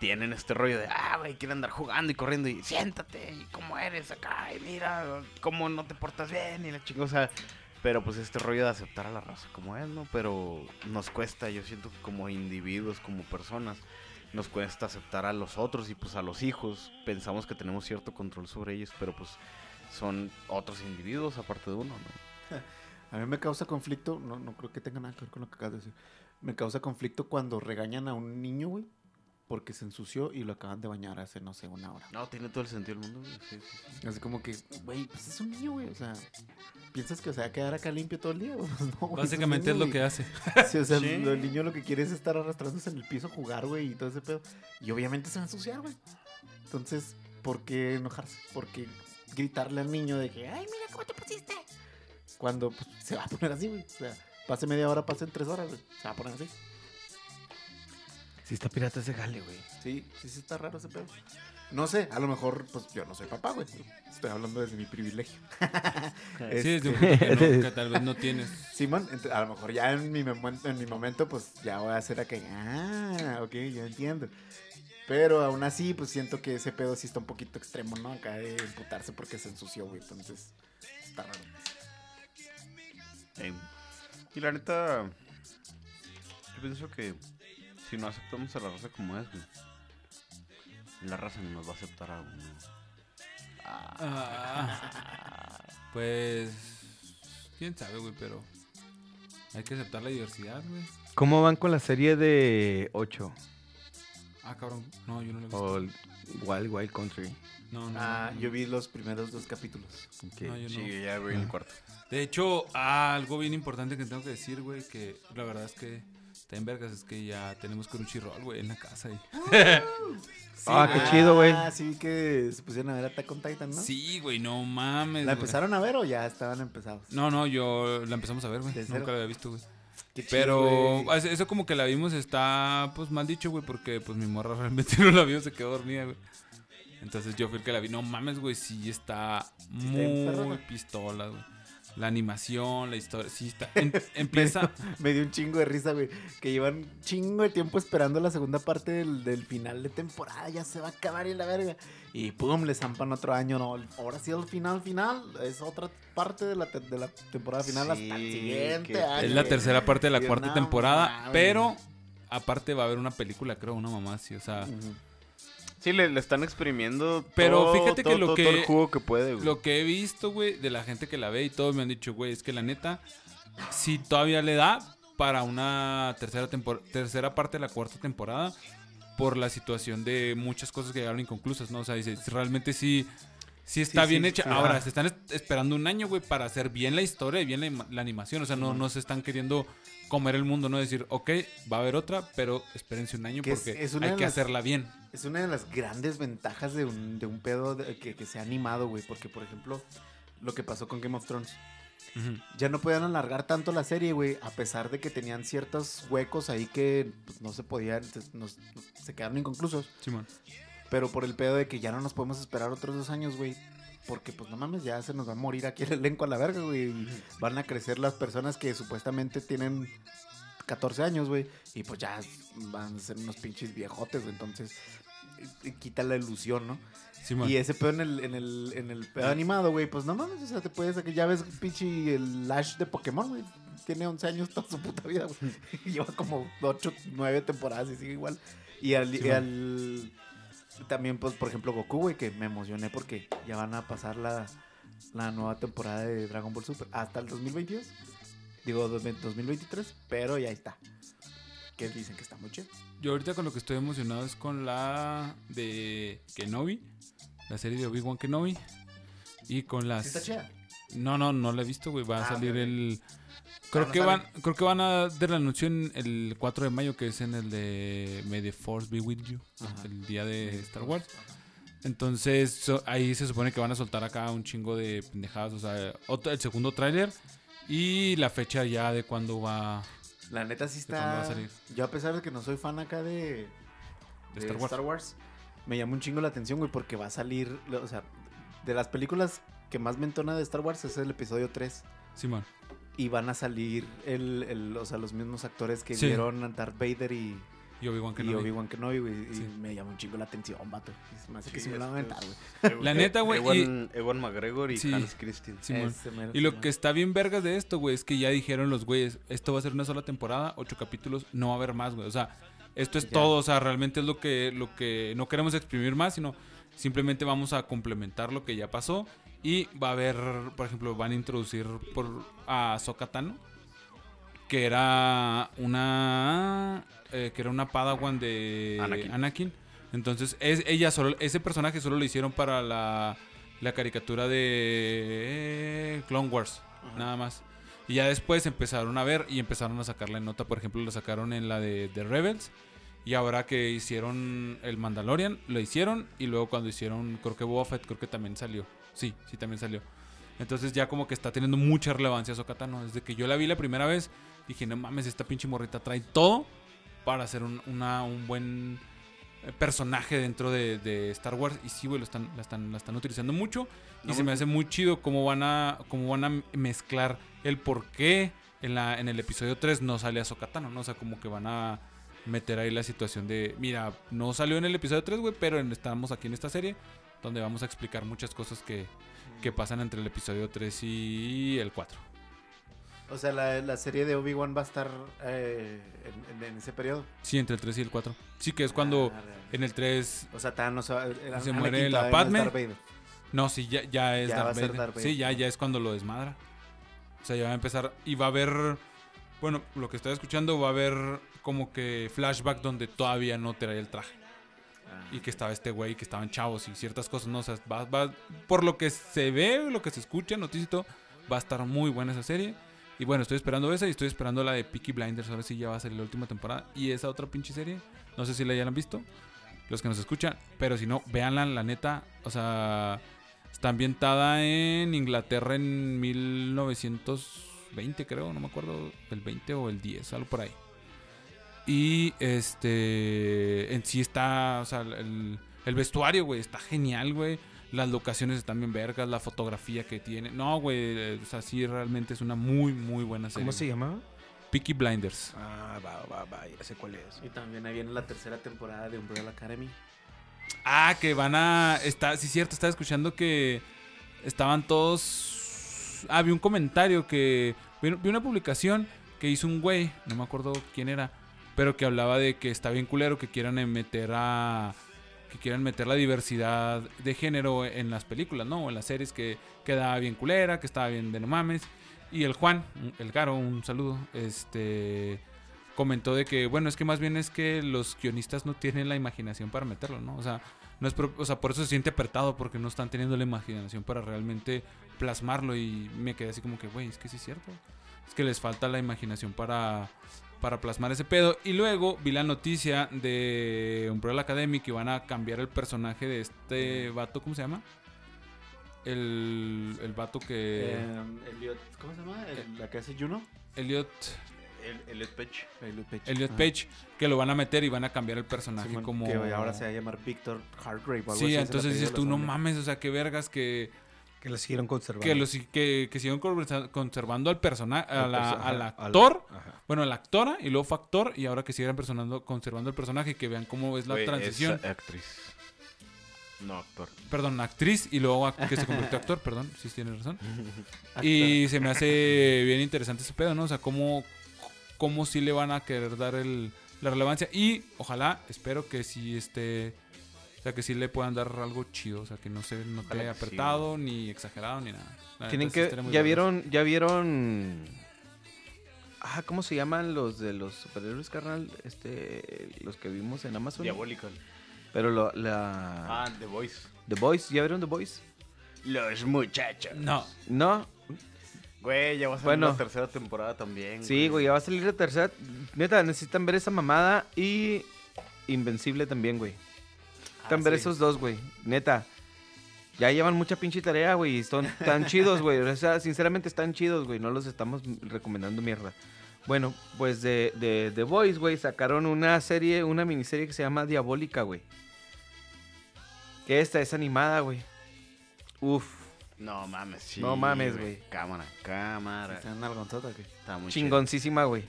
tienen este rollo de, ah, güey, quieren andar jugando y corriendo y siéntate y cómo eres acá y mira cómo no te portas bien y la chingo, o sea, pero pues este rollo de aceptar a la raza como es, ¿no? Pero nos cuesta, yo siento que como individuos, como personas, nos cuesta aceptar a los otros y pues a los hijos. Pensamos que tenemos cierto control sobre ellos, pero pues son otros individuos aparte de uno, ¿no? A mí me causa conflicto, no, no creo que tenga nada que ver con lo que acabas de decir. Me causa conflicto cuando regañan a un niño, güey. Porque se ensució y lo acaban de bañar hace, no sé, una hora. No, tiene todo el sentido del mundo, güey. Sí, sí, sí. Así como que, güey, pues es un niño, güey. O sea, ¿piensas que se va a quedar acá limpio todo el día? Pues no, güey, Básicamente es lo que hace. Sí, o sea, el niño lo que quiere es estar arrastrándose en el piso, jugar, güey, y todo ese pedo. Y obviamente se va a ensuciar, güey. Entonces, ¿por qué enojarse? ¿Por qué gritarle al niño de que, ay, mira cómo te pusiste? Cuando pues, se va a poner así, güey. O sea, pase media hora, pasen tres horas, güey. Se va a poner así. Si está pirata ese jale, güey. Sí, sí, sí está raro ese pedo. No sé, a lo mejor, pues yo no soy papá, güey. Estoy hablando desde mi privilegio. Sí, es de un Este, punto que, no- que tal vez no tienes. Simón, a lo mejor ya en mi, momento, en mi momento, pues ya voy a hacer acá. Ah, ok, yo entiendo. Pero aún así, pues siento que ese pedo sí está un poquito extremo, ¿no? Acá de imputarse porque se ensució, güey. Entonces, está raro. Y la neta, yo pienso que si no aceptamos a la raza como es, güey, la raza no nos va a aceptar a uno. Ah, pues. Quién sabe, güey, pero. Hay que aceptar la diversidad, güey. ¿Cómo van con la serie de 8? Ah, cabrón. No, yo no lo he visto. O el Wild Wild Country. No, no. Ah, no, yo vi los primeros dos capítulos. Ok. no, yo no. Sí, ya, güey, en el cuarto. De hecho, ah, algo bien importante que tengo que decir, güey, que la verdad es que está en vergas, es que ya tenemos Crunchyroll, güey, en la casa. Y... Ah, qué chido, güey. Ah, sí vi que se pusieron a ver Attack on Titan, ¿no? Sí, güey, no mames. ¿La güey. empezaron a ver o ya estaban empezados? No, no, yo la empezamos a ver, güey. ¿De Nunca la había visto, güey. Chido, Pero güey. eso- como que la vimos está, pues, mal dicho, güey, porque, pues, mi morra realmente no la vio, se quedó dormida, güey. Entonces yo fui el que la vi. No mames, güey, sí está muy pistola, güey. La animación, la historia, sí está... em- empieza... Me dio un chingo de risa, güey. Que llevan chingo de tiempo esperando la segunda parte del, del final de temporada. Ya se va a acabar y la verga. Y pum, le zampan otro año. No, ahora sí el final, final. Es otra parte de la, te- de la temporada final hasta el Sí, siguiente año. Es la güey. tercera parte de la cuarta no temporada, pero aparte va a haber una película, creo, una mamá así, o sea. Sí, le, le están exprimiendo Pero todo, fíjate que lo todo- que- todo el jugo que puede, güey. lo que he visto, güey, de la gente que la ve y todos me han dicho, güey, es que la neta, si todavía le da para una tercera, tercera parte de la cuarta temporada por la situación de muchas cosas que llegaron inconclusas, ¿no? O sea, dice, realmente sí, sí está Sí, bien sí, hecha. sí. Ahora, Ajá. se están es- esperando un año, güey, para hacer bien la historia y bien la, ima- la animación. O sea, no, no se están queriendo comer el mundo, ¿no? Decir, ok, va a haber otra, pero espérense un año Que porque es hay que las- hacerla bien. Es una de las grandes ventajas de un, de un pedo de- que, que se ha animado, güey. Porque, por ejemplo, lo que pasó con Game of Thrones. Ya no podían alargar tanto la serie, güey, a pesar de que tenían ciertos huecos ahí que pues, no se podían, se quedaron inconclusos. Simón. Pero por el pedo de que ya no nos podemos esperar otros dos años, güey. Porque, pues, no mames, ya se nos va a morir aquí el elenco a la verga, güey. y Van a crecer las personas que supuestamente tienen 14 años, güey. Y pues ya van a ser unos pinches viejotes, güey. Entonces, eh, quita la ilusión, ¿no? Y ese pedo en el, en el, en el pedo animado, güey, pues no mames, o sea, te puedes sacar, ya ves pinche el Ash de Pokémon, güey. Tiene 11 años toda su puta vida, güey. Lleva como 8, 9 temporadas y sigue igual. Y Sí, al- también, pues, por ejemplo, Goku, güey, que me emocioné porque ya van a pasar la, la nueva temporada de Dragon Ball Super hasta el 2022. Digo, dos- 2023, pero ya está. Que dicen que está muy chido. Yo ahorita con lo que estoy emocionado es con la de Kenobi, la serie de Obi-Wan Kenobi. Y con las... ¿Sí está chida? No, no, no la he visto, güey. Va a Ah, salir ok. Creo no que van, creo que van a dar el anuncio en el 4 de mayo, que es en el de May the Force be with you, Ajá. el día de Star Wars. Entonces, so- ahí se supone que van a soltar acá un chingo de pendejadas, o sea, otro- el segundo tráiler y la fecha ya de cuándo va La neta sí ¿De cuándo va a está. salir? Yo a pesar de que no soy fan acá de, de de Star Wars. me llama un chingo la atención, güey, porque va a salir, o sea, de las películas que más me entona de Star Wars es el episodio 3 Simón. Y van a salir el, el- o sea, los mismos actores que Sí. vieron a Darth Vader y, Y Obi-Wan y Kenobi. Obi-Wan Kenobi, güey, y Sí. me llama un chingo la atención, vato. Y se me hace que Sí, sí me la van a aventar, güey. La neta, güey, Ewan, Ewan McGregor y Sí. Hans Christian. Mero, Y lo que está bien vergas de esto, güey, es que ya dijeron los güeyes, esto va a ser una sola temporada, ocho capítulos, no va a haber más, güey. O sea, esto es Ya. todo, o sea, realmente es lo que, lo que no queremos exprimir más, sino simplemente vamos a complementar lo que ya pasó. Y va a haber, por ejemplo, van a introducir por a Ahsoka Tano, que era una eh, que era una Padawan de Anakin. Anakin. Entonces, es, ella solo, ese personaje solo lo hicieron para la, la caricatura de eh, Clone Wars, nada más. Y ya después empezaron a ver y empezaron a sacarla en nota. Por ejemplo, lo sacaron en la de, de Rebels. Y ahora que hicieron el Mandalorian, lo hicieron. Y luego cuando hicieron, creo que Boba Fett, creo que también salió. Sí, sí, también salió. Entonces ya como que está teniendo mucha relevancia Ahsoka ¿no? Desde que yo la vi la primera vez, dije, no mames, esta pinche morrita trae todo para ser un, una- un buen eh, personaje dentro de, de Star Wars. Y sí, güey, lo están, la, están, la están utilizando mucho. Y No, se me hace muy chido cómo van a, cómo van a mezclar el por qué en, la, en el episodio 3 no sale Ahsoka Tano, ¿no? O sea, como que van a meter ahí la situación de, mira, no salió en el episodio 3, güey, pero en- estamos aquí en esta serie donde vamos a explicar muchas cosas que, que pasan entre el episodio 3 y el 4. O sea, la, la serie de Obi-Wan va a estar eh, en, ese periodo. Sí, entre el 3 y el 4. Sí, que es cuando Ah, en el 3... O sea, no se, muere la Padme. No, sí, ya, ya es Ya Darth a ser Vader. Darth Vader. Sí, ya, ya es cuando lo desmadra. O sea, ya va a empezar y va a haber... Bueno, lo que estoy escuchando va a haber como que flashback donde todavía no traía el traje. Y que estaba este güey, que estaban chavos y ciertas cosas, ¿no? O sea, va, por lo que se ve, lo que se escucha, noticito, va a estar muy buena esa serie. Y bueno, estoy esperando esa y estoy esperando la de Peaky Blinders, a ver si ya va a salir la última temporada. Y esa otra pinche serie, no sé si la hayan visto, los que nos escuchan, pero si no, véanla, la neta, o sea, está ambientada en Inglaterra en 1920, creo, no me acuerdo, el 20 o el 10, algo por ahí. Y este. En sí está. O sea, el, el vestuario, güey, está genial, güey. Las locaciones están bien vergas, la fotografía que tiene. No, güey, eh, o sea, sí realmente es una muy, muy buena serie. ¿Cómo se llamaba? Peaky Blinders. Ah, va, va, va, ya sé cuál es. Y también ahí viene la tercera temporada de Umbrella Academy. Ah, que van a. Está, sí, cierto, estaba escuchando que estaban todos. Ah, vi un comentario que. Vi, vi una publicación que hizo un güey, no me acuerdo quién era, pero que hablaba de que está bien culero que quieran meter a. Que quieran meter la diversidad de género en las películas, ¿no? O en las series que quedaba bien culera, que estaba bien de no mames. Y el Juan, el Caro, un saludo, este comentó de que, bueno, es que más bien es que los guionistas no tienen la imaginación para meterlo, ¿no? O sea, no es pro- o sea, por eso se siente apretado, porque no están teniendo la imaginación para realmente plasmarlo. Y me quedé así como que, güey, es que sí es cierto. Es que les falta la imaginación para, para plasmar ese pedo. Y luego vi la noticia de Umbrella Academy que van a cambiar el personaje de este vato, ¿cómo se llama? El, el vato que... Eh, Elliot, ¿cómo se llama? El- la que hace Juno. Elliot, El, Elliot Page. Elliot Page. Elliot Ajá. Page, que lo van a meter y van a cambiar el personaje como... Que ahora se va a llamar Víctor Hargrave. o algo así Sí, entonces dices tú, no mames, o sea, qué vergas que, Que la siguieron conservando. que, los, que, que siguieron conservando al personaje, Al ajá, actor, ajá. bueno, a la actora, y luego fue actor, y ahora que siguieran personando, conservando el personaje, que vean cómo es la Güey, es transición, actriz. No, actor. perdón, actriz, y luego que se convirtió actor, perdón, sí tienes razón. Y se me hace bien interesante ese pedo, ¿no? O sea, cómo, cómo sí le van a querer dar el, la relevancia. Y ojalá, espero que sí esté. O sea, que sí le puedan dar algo chido. O sea, que no se note Ojalá que sí, apretado, ni exagerado, ni nada. La Tienen que. Ya vieron. Ya vieron. Ah, ¿cómo se llaman los de los superhéroes, carnal? Este. Los que vimos en Amazon. Diabolical. Pero lo- la. Ah, The Voice. The Boys. ¿Ya vieron The Boys? Los muchachos. No. No. Güey, ya va a Bueno. la tercera temporada también. Sí, güey, ya va a salir la tercera. Neta, necesitan ver esa mamada y. Invencible también, güey. Necesitan Ah, ver sí. esos dos, güey. Neta. Ya llevan mucha pinche tarea, güey. y Son tan chidos, güey. O sea, sinceramente están chidos, güey. No los estamos recomendando mierda. Bueno, pues de, de The Boys, güey, sacaron una serie, una miniserie que se llama Diabólica, güey. Que esta es animada, güey. Uf, No mames, sí. No mames, güey. Cámara, cámara. ¿Está en algonzota qué? Está muy chido. chingoncísima, güey.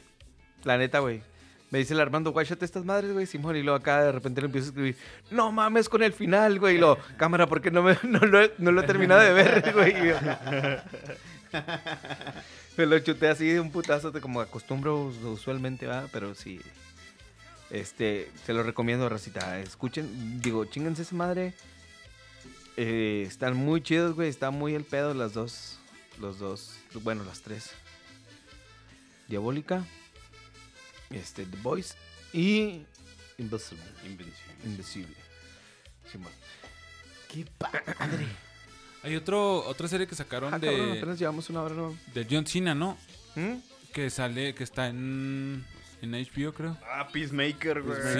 La neta, güey. Me dice el Armando, shot estas madres, güey, Simón. Y luego acá de repente le empiezo a escribir, no mames con el final, güey. Y cámara, porque no, me, no, lo, no lo he terminado de ver, güey. Me lo chuté así de un putazo, como acostumbro usualmente, va, pero sí. Este, se lo recomiendo, racita. Escuchen, digo, chingense esa madre. Eh, están muy chidos, güey. Está muy el pedo las dos. Los dos. Bueno, las tres. Diabólica. Este, The Boys y Invisible. Invencible. Invisible. Simón. Qué padre. Hay otro, otra serie que sacaron Ah, de, cabrón, apenas llevamos una hora, ¿no? de John Cena, ¿no? ¿Mm? Que sale, que está en, en HBO, creo. Ah, Peacemaker, güey. Sí.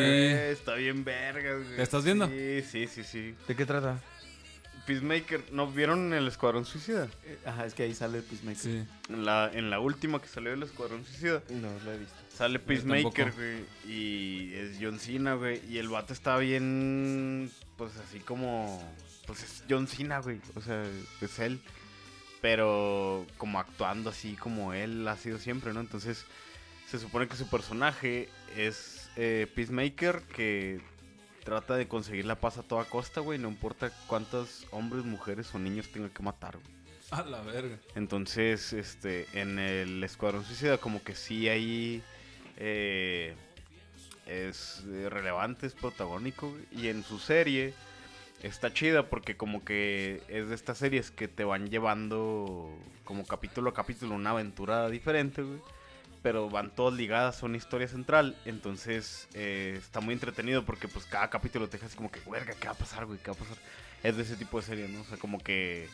Está bien vergas, güey. ¿La estás viendo? Sí, sí, sí, sí. ¿De qué trata? Peacemaker, ¿no vieron el Escuadrón Suicida? Eh, Ajá, es que ahí sale el Peacemaker. Sí. En la, en la última que salió del Escuadrón Suicida. No, lo he visto. Sale. Peacemaker, güey. Y es John Cena, güey. Y el vato está bien. Pues así como. Pues es John Cena, güey. O sea, es él. Pero como actuando así como él ha sido siempre, ¿no? Entonces, se supone que su personaje es eh, Peacemaker, que trata de conseguir la paz a toda costa, güey. No importa cuántos hombres, mujeres o niños tenga que matar, güey. A la verga. Entonces, este, en el Escuadrón Suicida, como que sí hay. eh, es eh, relevante, es protagónico. güey, Y en su serie está chida porque, como que es de estas series que te van llevando, como capítulo a capítulo, una aventura diferente, güey. Pero van todas ligadas a una historia central. Entonces, eh, está muy entretenido porque, pues, cada capítulo te deja así como que, verga, ¿qué va a pasar, güey? ¿Qué va a pasar? Es de ese tipo de serie, ¿no? O sea, como que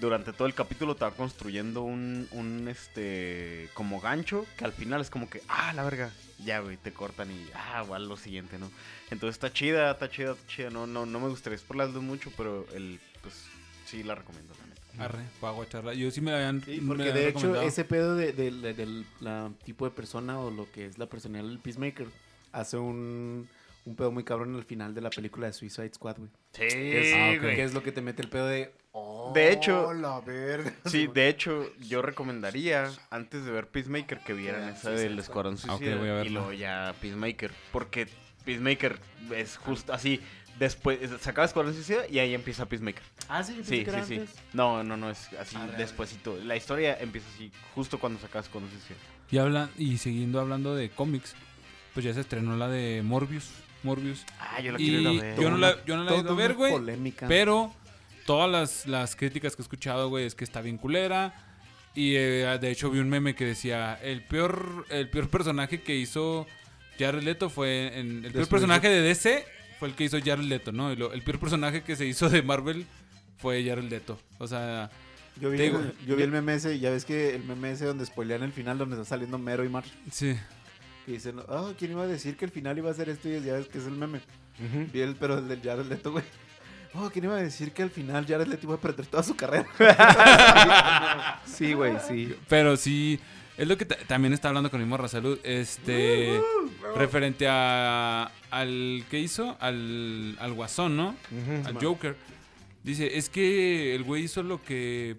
durante todo el capítulo te va construyendo un, un, este, como gancho, que al final es como que, ah, la verga, ya, güey, te cortan y, ah, va lo siguiente, ¿no? Entonces está chida, está chida, está chida, no, no, no me gustaría spoilerlo mucho, pero el, pues, sí la recomiendo, la Arre, para guacharla. Yo sí me la habían. Sí, porque de habían hecho ese pedo de- de- de- del la tipo de persona o lo que es la personalidad del Peacemaker hace un, un pedo muy cabrón al final de la película de Suicide Squad, güey. Sí, Que es, Ah, ok. que es lo que te mete el pedo de... "Oh, De hecho- la verga. Sí, de hecho, yo recomendaría, antes de ver Peacemaker, que vieran Ya, esa Suicide del Squad. Escuadrón Ah, Suicida a y luego ya Peacemaker, porque Peacemaker es justo así, después, se acaba Escuadrón Suicida y ahí empieza Peacemaker. Ah, sí, Sí, que sí, era sí. antes. No, no, no, es así Ah, real. despuesito. La historia empieza así, justo cuando sacas con suicida. Y, habla, y siguiendo hablando de cómics, pues ya se estrenó la de Morbius. Morbius. Ah, yo la Y quiero ir a ver. yo no la, yo no la he ido a ver, güey. polémica. Pero todas las, las críticas que he escuchado, güey, es que está bien culera. Y eh, de hecho vi un meme que decía, el peor, el peor personaje que hizo Jared Leto fue... En, el peor personaje de DC fue el que hizo Jared Leto, ¿no? Y lo- el peor personaje que se hizo de Marvel fue Jared Leto. O sea, Yo vi, digo- el, yo vi el meme ese, y ya ves que el meme ese donde spoilean el final, donde está saliendo Mero y March. sí. Y dicen, oh, ¿quién iba a decir que el final iba a ser esto? Y ya ves que es el meme. Vi el, pero el del Jared Leto, güey. Oh, ¿quién iba a decir que al final Jared Leto iba a perder toda su carrera? Sí, güey, sí. Pero sí, es lo que ta- también está hablando con mi morra salud. Este, referente a, al que hizo, al, al guasón, ¿no? Al Joker. Dice, es que el güey hizo lo que,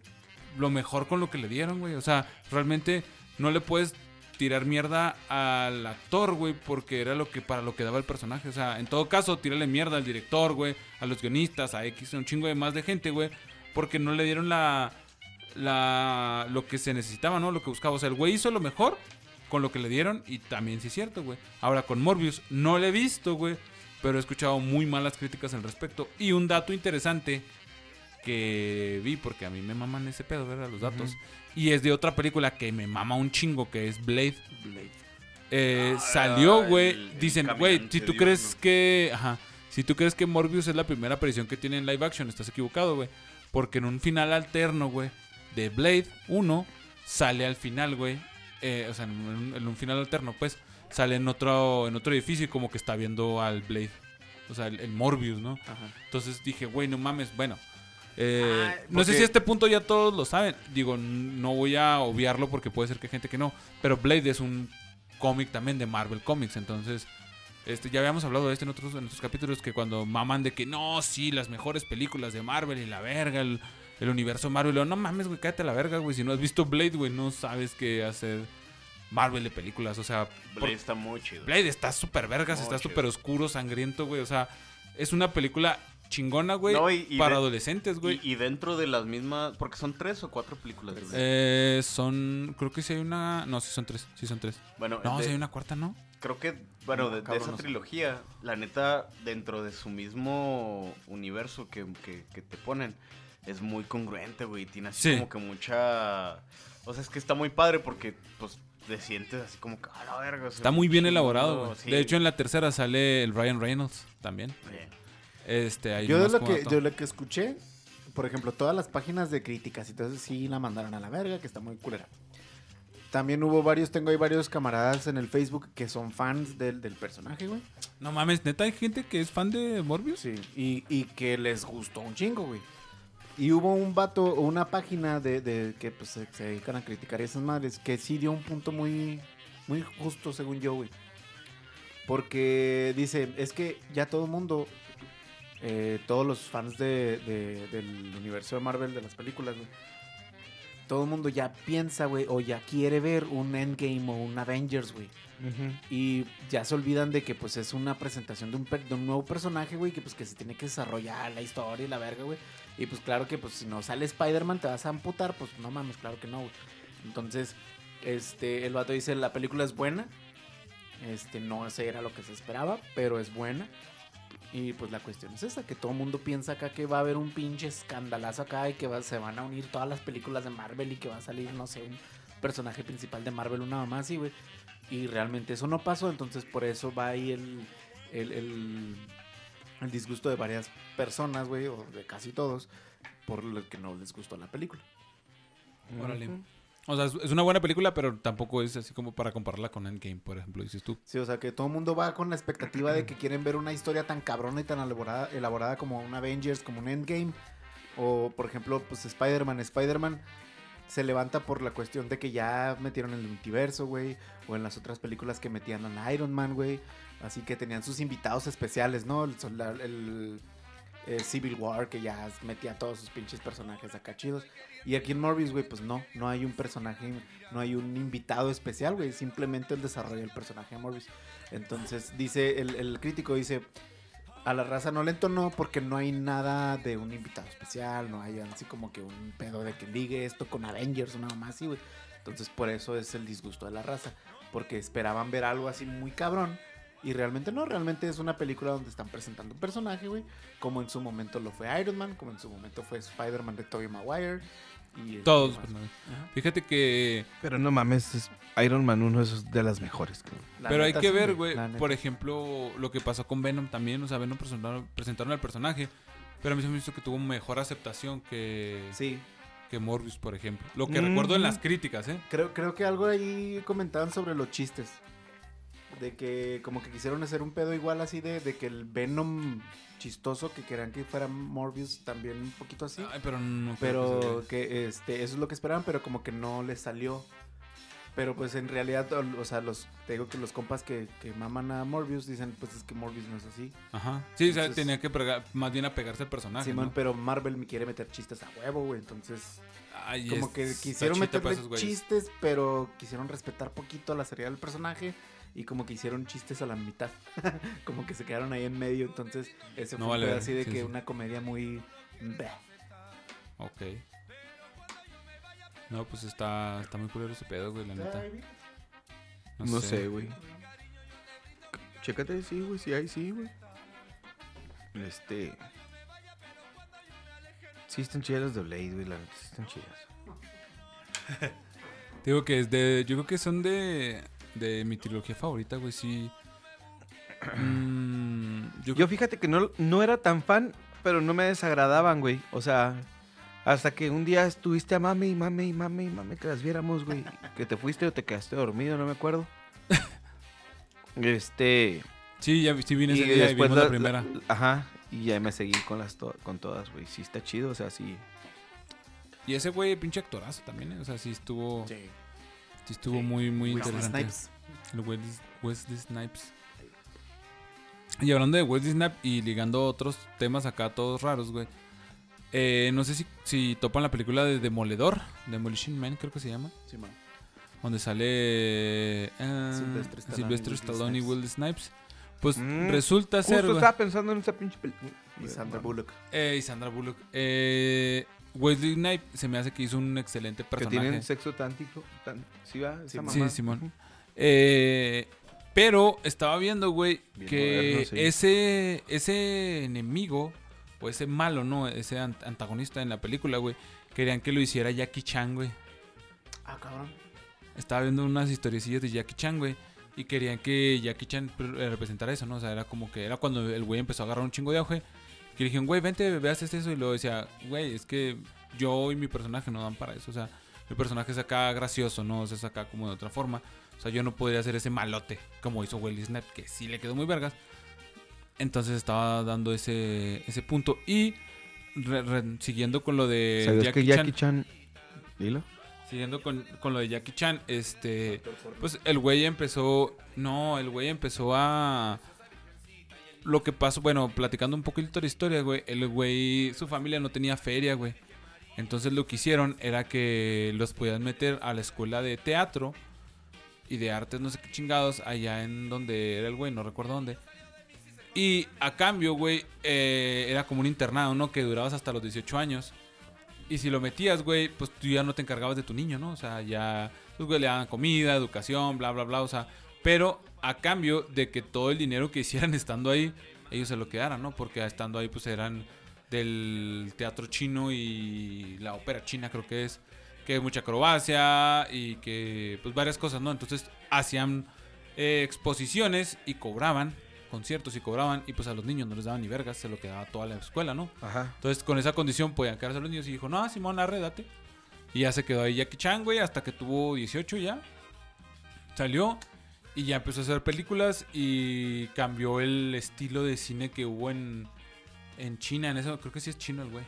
lo mejor con lo que le dieron, güey. O sea, realmente no le puedes tirar mierda al actor, güey, porque era lo que para lo que daba el personaje. O sea, en todo caso, tírale mierda al director, güey, a los guionistas, a X, un chingo de más de gente, güey, porque no le dieron la, la, lo que se necesitaba, ¿no? Lo que buscaba. O sea, el güey hizo lo mejor con lo que le dieron y también sí es cierto, güey. Ahora con Morbius no le he visto, güey, pero he escuchado muy malas críticas al respecto. Y un dato interesante que vi, porque a mí me maman ese pedo, ¿verdad? Los datos. Y es de otra película que me mama un chingo, que es Blade. Eh, Ah, salió, güey. Dicen, güey, si tú Dios, crees ¿no? que. Ajá. Si tú crees que Morbius es la primera aparición que tiene en live action, estás equivocado, güey. Porque en un final alterno, güey, de Blade 1, sale al final, güey. eh, o sea, en un, en un final alterno, pues, sale en otro, en otro edificio y como que está viendo al Blade. O sea, el, el Morbius, ¿no? Ajá. Entonces dije, güey, no mames, bueno. eh, Ah, no sé si a este punto ya todos lo saben. Digo, no voy a obviarlo porque puede ser que hay gente que no. Pero Blade es un cómic también de Marvel Comics. Entonces, este, ya habíamos hablado de esto en otros, en otros capítulos que cuando maman de que no, sí, las mejores películas de Marvel y la verga, el, el universo Marvel. Y luego, no mames, güey, cállate a la verga, güey. Si no has visto Blade, güey, no sabes qué hacer Marvel de películas. O sea, por- Blade está muy chido. Blade está súper vergas, Muy está súper oscuro, sangriento, güey. O sea, es una película chingona, güey, No, y- y para de- adolescentes, güey. Y, y dentro de las mismas, porque son tres o cuatro películas. de Blade. Eh, son, creo que sí hay una, no, sí son tres, sí son tres. bueno, No, de- sí hay una cuarta, ¿no? creo que, bueno, No, de, de cabrón, esa no sé. trilogía, la neta, dentro de su mismo universo que, que- que te ponen, es muy congruente, güey. Tiene así Sí. como que mucha... O sea, es que está muy padre porque, pues, te sientes así como que, a la verga. o sea, Está muy bien elaborado, güey. sí. De hecho, en la tercera sale el Ryan Reynolds también. Sí. Este, ahí Yo de lo, que, dato. de lo que escuché, por ejemplo, todas las páginas de críticas y todo eso sí la mandaron a la verga, que está muy culera. También hubo varios, tengo ahí varios camaradas en el Facebook que son fans del, del personaje, güey. No mames, neta, hay gente que es fan de Morbius. Sí, y, y que les gustó un chingo, güey. Y hubo un vato una página de, que pues, se, dedican a criticar esas madres que sí dio un punto muy, muy justo, según yo, güey. Porque dice, es que ya todo el mundo, eh, todos los fans de, de- del universo de Marvel, de las películas, güey, todo el mundo ya piensa, güey, o ya quiere ver un Endgame o un Avengers, güey. Y ya se olvidan de que pues es una presentación de un, de un nuevo personaje, güey, que pues que se tiene que desarrollar la historia y la verga, güey. Y pues claro que pues si no sale Spider-Man te vas a amputar, pues no mames, claro que no, güey. Entonces, este, el vato dice, la película es buena. Este, no sé, era lo que se esperaba, pero es buena. Y pues la cuestión es esa, que todo el mundo piensa acá que va a haber un pinche escandalazo acá y que va- se van a unir todas las películas de Marvel y que va a salir, no sé, un personaje principal de Marvel, una mamá así, güey. Y realmente eso no pasó, entonces por eso va ahí el, el, el, el disgusto de varias personas, güey, o de casi todos, por lo que no les gustó la película. Órale. O sea, es- una buena película, pero tampoco es así como para compararla con Endgame, por ejemplo, dices tú. Sí, o sea que todo el mundo va con la expectativa de que quieren ver una historia tan cabrona y tan elaborada, elaborada como un Avengers, como un Endgame. O, por ejemplo, pues Spider-Man. Spider-Man se levanta por la cuestión de que ya metieron el multiverso, güey. O en las otras películas que metían a Iron Man, güey. Así que tenían sus invitados especiales, ¿no? El, eh, Civil War, que ya metía todos sus pinches personajes acá chidos. Y aquí en Morbius, güey, pues no, no hay un personaje, no hay un invitado especial, güey. Simplemente el desarrollo del personaje de Morbius. Entonces, dice, el, el crítico dice, a la raza no le entonó porque no hay nada de un invitado especial, no hay así como que un pedo de que ligue esto con Avengers, una mamá así, güey. Entonces, por eso es el disgusto de la raza, porque esperaban ver algo así muy cabrón. Y realmente no, realmente es una película donde están presentando un personaje, güey. Como en su momento lo fue Iron Man, como en su momento fue Spider-Man de Tobey Maguire. Y este, Todos. Ajá. Fíjate que... Pero no mames, es Iron Man 1 es de las mejores. La pero hay que ver, güey, por ejemplo, lo que pasó con Venom también. O sea, Venom presentaron, presentaron al personaje. Pero a mí se me hizo que tuvo mejor aceptación que, Sí, que Morbius, por ejemplo. Lo que Mm. recuerdo en las críticas, ¿eh? Creo, creo que algo ahí comentaban sobre los chistes. De que como que quisieron hacer un pedo igual así de, de que el Venom chistoso que querían que fuera Morbius también un poquito así. Ay, pero no pero que que este, eso es lo que esperaban, pero como que no les salió. Pero pues en realidad, o o sea, los, te digo que los compas que, que maman a Morbius dicen, pues es que Morbius no es así. Ajá. Sí, o sea, tenía que pegar- más bien apegarse al personaje, ¿no? pero Marvel me quiere meter chistes a huevo, güey. Entonces, Ay, como es que quisieron meterle chistes, pero quisieron respetar poquito la seriedad del personaje y como que hicieron chistes a la mitad. como que se quedaron ahí en medio, entonces ese No fue vale así de sí, que sí. una comedia muy bleh. Ok. No, pues está, está muy culero ese pedo, güey, la neta. No, sé, güey. Chécate, sí, güey, sí hay, sí, güey. Este. Sí están chidas las de Blade, güey, la neta, sí están chidas. Digo que es de. Yo creo que son de. De mi trilogía favorita, güey, sí. Mm, yo, Yo fíjate que no, no era tan fan, pero no me desagradaban, güey. O sea, hasta que un día estuviste a mame y mame y mame y mame que las viéramos, güey. Que te fuiste o te quedaste dormido, no me acuerdo. Este. Sí, ya vi- sí vine y ese día y vimos la- la primera. la- ajá. Y ya me seguí con las to- con todas, güey. Sí está chido, o sea, sí. Y ese güey, pinche actorazo también, ¿eh? O sea, sí estuvo. Sí, Sí. estuvo Sí. muy, muy Wesley interesante. Snipes. El Wesley, Wesley Snipes. Y hablando de Wesley Snipes y ligando otros temas acá todos raros, güey. Eh, no sé si, si topan la película de Demoledor, Demolition Man creo que se llama. Sí, man. Donde sale eh, Sylvester Stallone Wesley Stallone y Snipes. Wesley Snipes. Pues Mm, resulta ser, Justo güey. estaba pensando en esa pinche película. Y Sandra Bullock. Eh, y Sandra Bullock. Eh, Wesley Snipes se me hace que hizo un excelente Que personaje. tienen sexo tántico. Tan, ¿Sí va? Esa Sí, mamá? Sí, Simón. Eh, pero estaba viendo, güey, que moderno, sí. ese, ese enemigo, o ese malo, ¿no? Ese an- antagonista en la película, güey, querían que lo hiciera Jackie Chan, güey. Ah, cabrón. estaba viendo unas historiecillas de Jackie Chan, güey. Y querían que Jackie Chan eh, representara eso, ¿no? O sea, era como que era cuando el güey empezó a agarrar un chingo de auge. Que le dijeron, güey, vente, veas eso. Y luego decía, güey, es que yo y mi personaje no dan para eso. O sea, mi personaje es acá gracioso, ¿no? O sea, es acá como de otra forma. O sea, yo no podría hacer ese malote como hizo Willy Snap, que sí le quedó muy vergas. Entonces estaba dando ese, ese punto. Y re- re- siguiendo con lo de ¿Sabías Jackie que Chan. Jackie Chan... Dilo. Siguiendo con, con lo de Jackie Chan, este. Pues el güey empezó. No, el güey empezó a. Lo que pasó, bueno, platicando un poquito de historia, güey. El güey, su familia no tenía feria, güey. Entonces lo que hicieron era que los podían meter a la escuela de teatro y de artes, no sé qué chingados, allá en donde era el güey, no recuerdo dónde. Y a cambio, güey, eh, era como un internado, ¿no? Que durabas hasta los 18 años. Y si lo metías, güey, pues tú ya no te encargabas de tu niño, ¿no? O sea, ya, pues, güey, le daban comida, educación, bla, bla, bla, o sea, pero a cambio de que todo el dinero que hicieran estando ahí, ellos se lo quedaran, ¿no? Porque estando ahí, pues eran del teatro chino y la ópera china, creo que es, que mucha acrobacia y que, pues, varias cosas, ¿no? Entonces, hacían eh, exposiciones y cobraban conciertos y cobraban y pues a los niños no les daban ni vergas, se lo quedaba toda la escuela, ¿no? Ajá. Entonces, con esa condición podían quedarse los niños y dijo, no, Simón, arre, date. Y ya se quedó ahí Jackie Chan, güey, hasta que tuvo 18 ya. Salió y ya empezó a hacer películas y cambió el estilo de cine que hubo en, en China. En eso, creo que sí es chino el güey.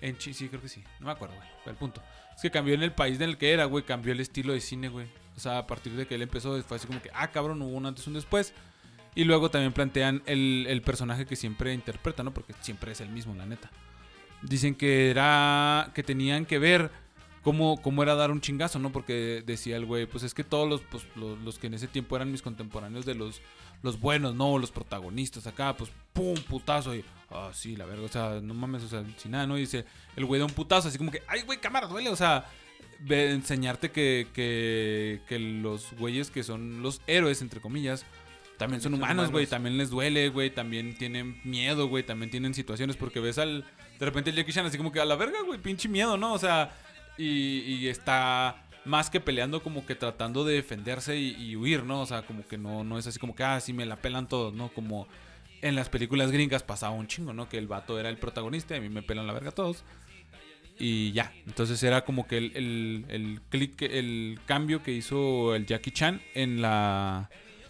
En Chi- sí, creo que sí. No me acuerdo, güey. El punto. Es que cambió en el país en el que era, güey. Cambió el estilo de cine, güey. O sea, a partir de que él empezó, fue así como que, ah, cabrón, hubo un antes y un después. Y luego también plantean el, el personaje que siempre interpreta, ¿no? Porque siempre es el mismo, la neta. Dicen que era. que tenían que ver cómo, cómo era dar un chingazo, ¿no? Porque decía el güey, pues es que todos los, pues, los, los que en ese tiempo eran mis contemporáneos de los, los buenos, ¿no? Los protagonistas acá, pues pum, putazo. Y, ah, sí, la verga, o sea, no mames, o sea, sin nada, ¿no? Y dice, el güey da un putazo, así como que, ay, güey, cámara, duele, o sea. enseñarte que, que, que los güeyes que son los héroes, entre comillas, también son humanos, güey. También les duele, güey. También tienen miedo, güey. También tienen situaciones. Porque ves al. De repente el Jackie Chan así como que a la verga, güey. Pinche miedo, ¿no? O sea. Y, está más que peleando, como que tratando de defenderse y, huir, ¿no? O sea, como que no, no es así como que, ah, sí, me la pelan todos, ¿no? Como en las películas gringas pasaba un chingo, ¿no? Que el vato era el protagonista y a mí me pelan la verga todos. Y ya, entonces era como que el, el, el el cambio que hizo el Jackie Chan en la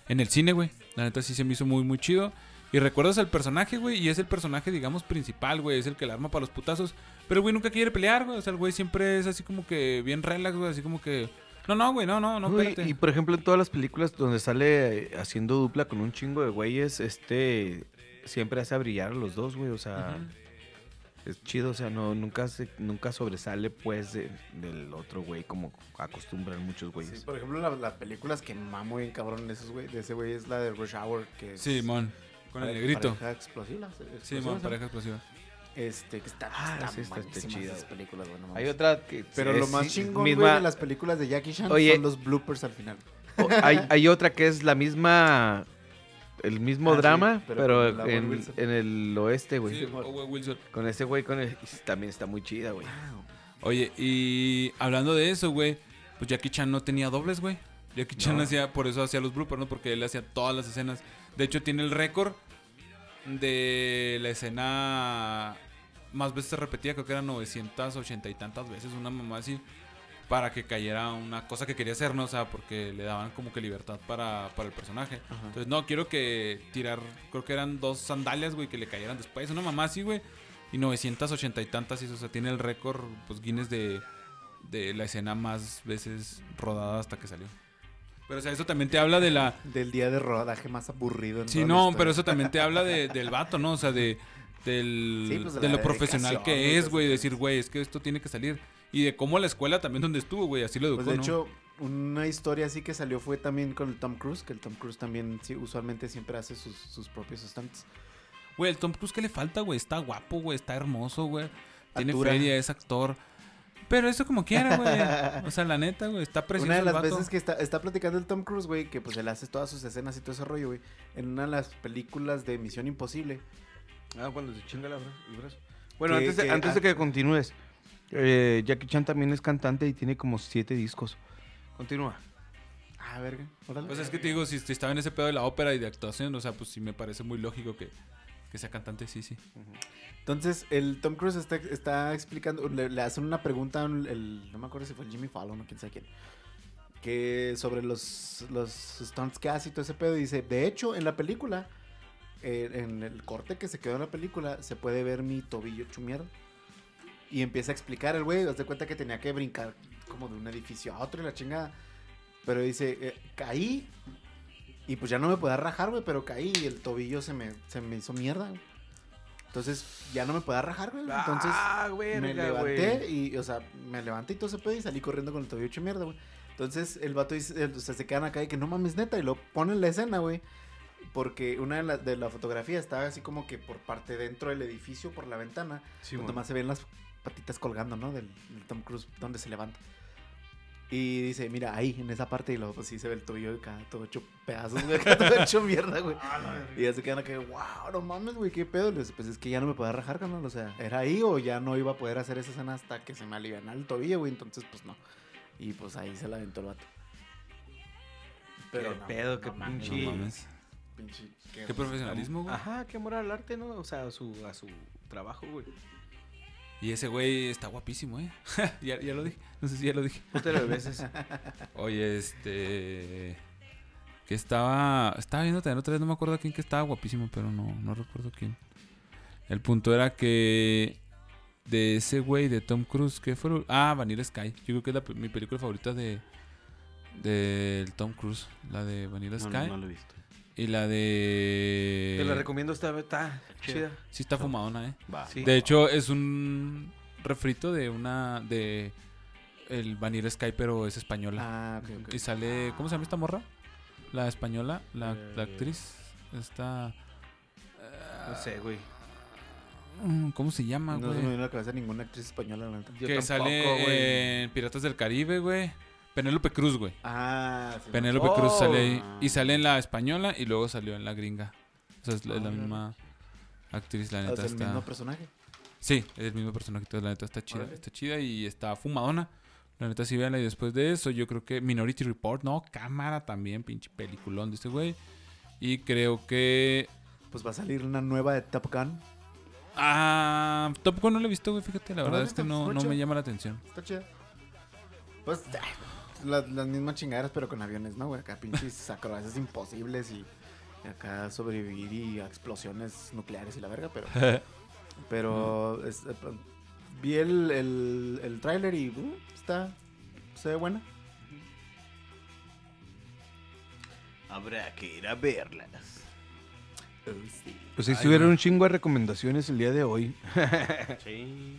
en el cine, güey. La neta sí se me hizo muy, muy chido. Y recuerdas al personaje, güey, y es el personaje, digamos, principal, güey. Es el que la arma para los putazos. Pero el güey nunca quiere pelear, güey. O sea, el güey siempre es así como que bien relax, güey. Así como que... No, no, güey, no, no, no, Güey, espérate. y por ejemplo, en todas las películas donde sale eh, haciendo dupla con un chingo de güeyes, este siempre hace a brillar a los dos, güey. O sea, es chido, o sea, no, nunca se, nunca sobresale pues de- del otro güey como acostumbran muchos güeyes. Sí, por ejemplo, la- las películas que mamo bien cabrón de esos, güey, de ese güey es la de Rush Hour, que es Sí, mon. Con el negrito. Pareja explosiva. Sí, explosiva, ¿no? pareja explosiva. Este, que está, Ah, está sí, está- esas güey. películas, Hay otra que Pero es lo más chingón, misma- güey, de las películas de Jackie Chan Oye. son los bloopers al final. hay, hay otra que es la misma el mismo Ah, sí, drama, pero en, en el oeste, güey. Sí, Owen Wilson. Con ese güey con el, también está muy chida, güey. Oye, y hablando de eso, güey, pues Jackie Chan no tenía dobles, güey. Jackie Chan No. hacía, por eso hacía los bloopers, ¿no? Porque él hacía todas las escenas. De hecho, tiene el récord de la escena más veces repetida, creo que eran 980 y tantas veces, una mamá así, para que cayera una cosa que quería hacer, ¿no? O sea, porque le daban como que libertad para, para el personaje. Entonces, no, quiero que tirar, creo que eran dos sandalias, güey, que le cayeran después, una mamá así, güey. Y 980 y tantas, y eso, o sea, tiene el récord, pues Guinness de, de la escena más veces rodada hasta que salió. Pero, o sea, eso también te habla de la, Del día de rodaje más aburrido. en Sí, no, pero eso también te habla de, del vato, ¿no? O sea, de, del, Sí, pues, de lo profesional que es, pues, güey. sí. Decir, güey, es que esto tiene que salir. Y de cómo la escuela también donde estuvo, güey, así lo educó, Pues de ¿no? hecho, una historia así que salió fue también con el Tom Cruise, que el Tom Cruise también sí, usualmente siempre hace sus, sus propios stunts. Güey, el Tom Cruise, ¿qué le falta, güey? Está guapo, güey, está hermoso, güey. Tiene feria, es actor. Pero eso como quiera, güey. O sea, la neta, güey, está precioso una de el las vato. veces que está, está platicando el Tom Cruise, güey, que pues él hace todas sus escenas y todo ese rollo, güey, en una de las películas de Misión Imposible. Ah, cuando se chinga la bra- el brazo. Bueno, Que- antes, de, que- antes de ah. que continúes, eh, Jackie Chan también es cantante y tiene como siete discos. Continúa. Ah, verga. órale. Pues es que te digo, si, si estaba en ese pedo de la ópera y de actuación, o sea, pues sí me parece muy lógico que, que sea cantante, sí, sí. Entonces, el Tom Cruise está, explicando, le, le hacen una pregunta, el, no me acuerdo si fue Jimmy Fallon o quién sabe quién, que sobre los, los stunts que hace y todo ese pedo, y dice, de hecho, en la película, eh, en el corte que se quedó en la película, se puede ver mi tobillo hecho mierda. Y empieza a explicar el güey, haz de cuenta que tenía que brincar como de un edificio a otro y la chingada. Pero dice, eh, caí y pues ya no me podía rajar, güey, pero caí y el tobillo se me, se me hizo mierda, güey. Entonces ya no me podía rajar, güey. Entonces ah, me levanté güey. y, o sea, me levanté y todo ese pedo y salí corriendo con el tobillo hecho mierda, güey. Entonces el vato dice, o sea, se quedan acá y que no mames neta y lo ponen la escena, güey. Porque una de la, de la fotografía estaba así como que por parte dentro del edificio, por la ventana. Sí, pues mon. nomás se ven las patitas colgando, ¿no? Del, del Tom Cruise, donde se levanta. Y dice, mira, ahí, en esa parte, y luego pues sí se ve el tobillo de acá, todo hecho pedazos, güey, acá todo hecho mierda, güey. Y ya se quedan acá, wow, no mames, güey, qué pedo. Le dice, pues es que ya no me podía rajar, carnal, o sea, era ahí o ya no iba a poder hacer esa escena hasta que se me alivianara el tobillo, güey, entonces pues no. Y pues ahí se la aventó el vato. Qué no, pedo, qué mames, pinche- No mames. pinche, Qué profesionalismo, güey. Ajá, qué amor al arte, ¿no? O sea, a su, a su trabajo, güey. Y ese güey está guapísimo, ¿eh? ya, ya lo dije. No sé si ya lo dije. De veces. Oye, este. Que estaba. Estaba viendo también otra vez, no me acuerdo quién que estaba guapísimo, pero no, no recuerdo quién. El punto era que. De ese güey, de Tom Cruise, que fue? Ah, Vanilla Sky. Yo creo que es la mi película favorita de. Del Tom Cruise. La de Vanilla No, Sky. no lo he visto. Y la de. Te la recomiendo, está, está chida. Sí, está fumadona, ¿eh? Va. Sí. De hecho, es un refrito de una. de. El Vanilla Sky, pero es española. Ah, ok, ok. Y sale. ¿Cómo se llama esta morra? La española, la, la Eh. actriz. Esta. No sé, güey. mm, ¿Cómo se llama, No se güey? me viene a la cabeza ninguna actriz española, la neta. Yo que tampoco, sale güey. en Piratas del Caribe, güey. Penélope Cruz, güey. Ah, sí. Penélope Oh. Cruz sale ahí. Y sale en la española y luego salió en la gringa. O sea, es la, es la Ah, misma actriz, la Es neta el está. mismo personaje. Sí, es el mismo personaje, entonces la neta está chida, está chida y está fumadona. La neta sí véanla y después de eso yo creo que Minority Report, no, cámara también, pinche peliculón de este güey. Y creo que... Pues va a salir una nueva de Top Gun. Ah, Top Gun no lo he visto, güey, fíjate, la ¿No lo verdad es visto? no, no me llama la atención. Está chida. Pues la- las mismas chingaderas, pero con aviones, ¿no, güey? Acá pinches acrobacias imposibles y, y acá sobrevivir y a explosiones nucleares y la verga, pero. pero es- eh, vi el, el, el tráiler y uh, está. Se ve buena. Habrá que ir a verlas. Pues ahí Ay, estuvieron güey. un chingo de recomendaciones el día de hoy. Sí.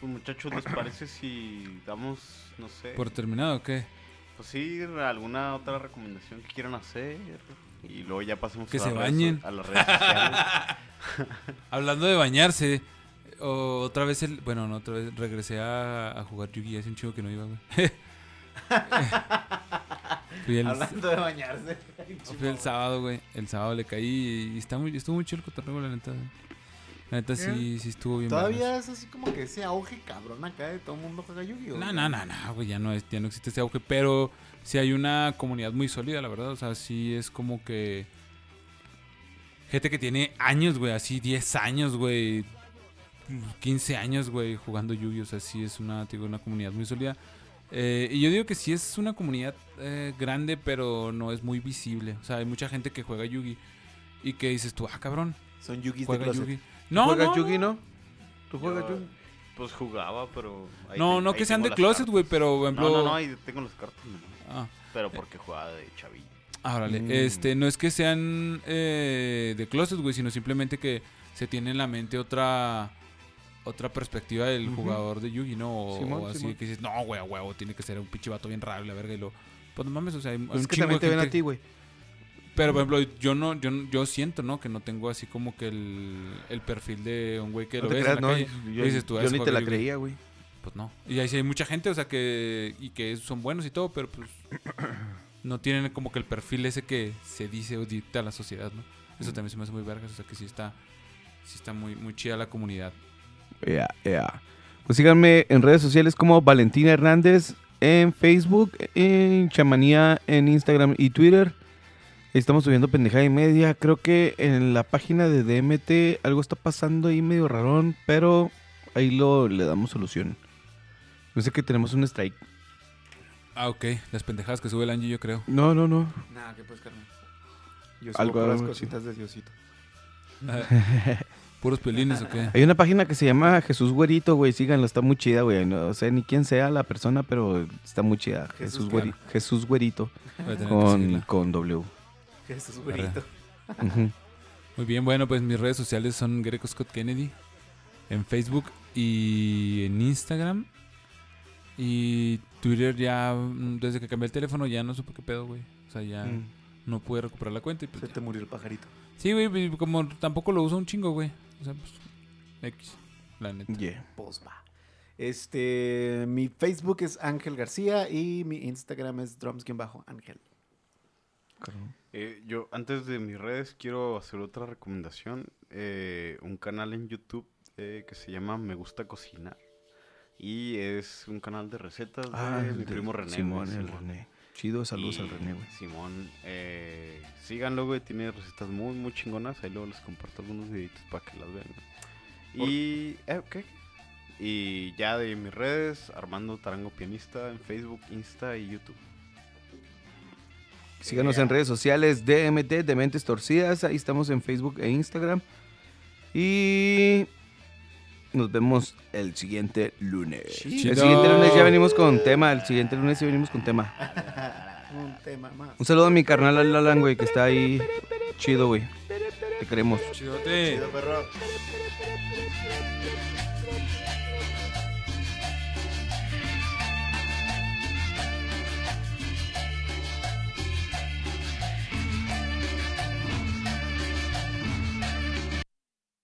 Pues muchachos, ¿les parece si damos, no sé, ¿Por terminado o qué? pues sí, alguna otra recomendación que quieran hacer? Y luego ya pasamos Que a, se las redes bañen. so- a las redes sociales. Hablando de bañarse, o- otra vez el... Bueno, no, otra vez regresé a, a jugar Yugi, hace un chico que no iba, güey. Fui el, Hablando de bañarse. Fui el sábado, güey. El sábado le caí y está muy, estuvo muy chido el cotorreo, la neta. La neta sí, sí estuvo bien. Todavía es así como que ese auge cabrón acá de todo el mundo juega Yu-Gi-Oh! No, no, no, no, güey, ya no, es, ya no existe ese auge, pero sí hay una comunidad muy sólida, la verdad. O sea, sí es como que. Gente que tiene años, güey, así 10 años, güey. 15 años, güey, jugando Yu-Gi. O sea, sí es una, digo, una comunidad muy sólida. Eh, y yo digo que sí es una comunidad eh, grande, pero no es muy visible. O sea, hay mucha gente que juega Yugi y que dices tú, ah, cabrón, Son Yu-Gi de closet. Yugi. No, ¿Juegas no, Yugi, no. ¿Tú juegas Yo, Yugi? Pues jugaba, pero... ahí No, te- no ahí que sean de closet, güey, pero por ejemplo. No, no, no, ahí tengo las cartas, no. Ah, Pero porque jugaba de chavillo. ah, órale. Mm. Este, no es que sean eh, de closet, güey, sino simplemente que se tiene en la mente otra otra perspectiva del jugador de Yugi, ¿no? O, Simón, o así Simón. que dices, no, güey, a huevo, tiene que ser un pinche vato bien raro la verga y lo. Pues no mames, o sea, hay, Pues un es que también te ven a ti, güey. Pero, por ejemplo, yo no, yo, yo siento, ¿no? Que no tengo así como que el, el perfil de un güey que No lo te ves creas, en la no. calle. Yo, y dices tú, yo "Ah, ni te la Yugi". creía, güey. Pues no. Y ahí sí hay mucha gente, o sea, que. Y que son buenos y todo, pero pues. no tienen como que el perfil ese que se dice o dicta a la sociedad, ¿no? Eso también se me hace muy vergas, o sea, que sí está. Sí está muy, muy chida la comunidad. Ya, ya. Pues síganme en redes sociales como Valentina Hernández, en Facebook, en Chamanía en Instagram y Twitter. Estamos subiendo pendejada y media. Creo que en la página de DMT algo está pasando ahí medio rarón, pero ahí lo le damos solución. No sé que tenemos un strike. Ah, ok. Las pendejadas que sube el Angie, yo creo. No, no, no. Nada, que pues, carnal. Yo Algo, subo algo, cositas de Diosito. ¿Puros piolines o qué? Hay una página que se llama Jesús Güerito, güey. Síganlo, está muy chida, güey. No sé ni quién sea la persona, pero está muy chida. Jesús Jesús? Güeri- Jesús Güerito con, con W. Jesús, güerito. Muy bien, bueno, pues mis redes sociales son Greco Scott Kennedy. En Facebook y en Instagram. Y Twitter ya, mm, desde que cambié el teléfono, ya no supe qué pedo, güey. O sea, ya Mm. no pude recuperar la cuenta. Y pues, Se te murió el pajarito. Sí, güey, como tampoco lo uso un chingo, güey. O sea, pues, X, la neta. Yeah. Pues va. Este, mi Facebook es Ángel García y mi Instagram es drums-ángel. Eh, yo, antes de mis redes, quiero hacer otra recomendación. Eh, un canal en YouTube eh, que se llama Me Gusta Cocinar. Y es un canal de recetas de mi de primo René. Simón, el. René. Chido, saludos Y al René, güey. Simón, eh, síganlo, güey. Tiene recetas muy, muy chingonas. Ahí luego les comparto algunos videitos para que las vean. Y, eh, ¿qué? Y ya de mis redes, Armando Tarango Pianista en Facebook, Insta y YouTube. Síganos en redes sociales, DMT, Dementes Torcidas. Ahí estamos en Facebook e Instagram. Y nos vemos el siguiente lunes. Chido. El siguiente lunes ya venimos con tema. El siguiente lunes ya venimos con tema. Un tema más. Un saludo a mi carnal Al Alan, güey, que está ahí chido, güey. Te queremos. Chidote. Chido, perro.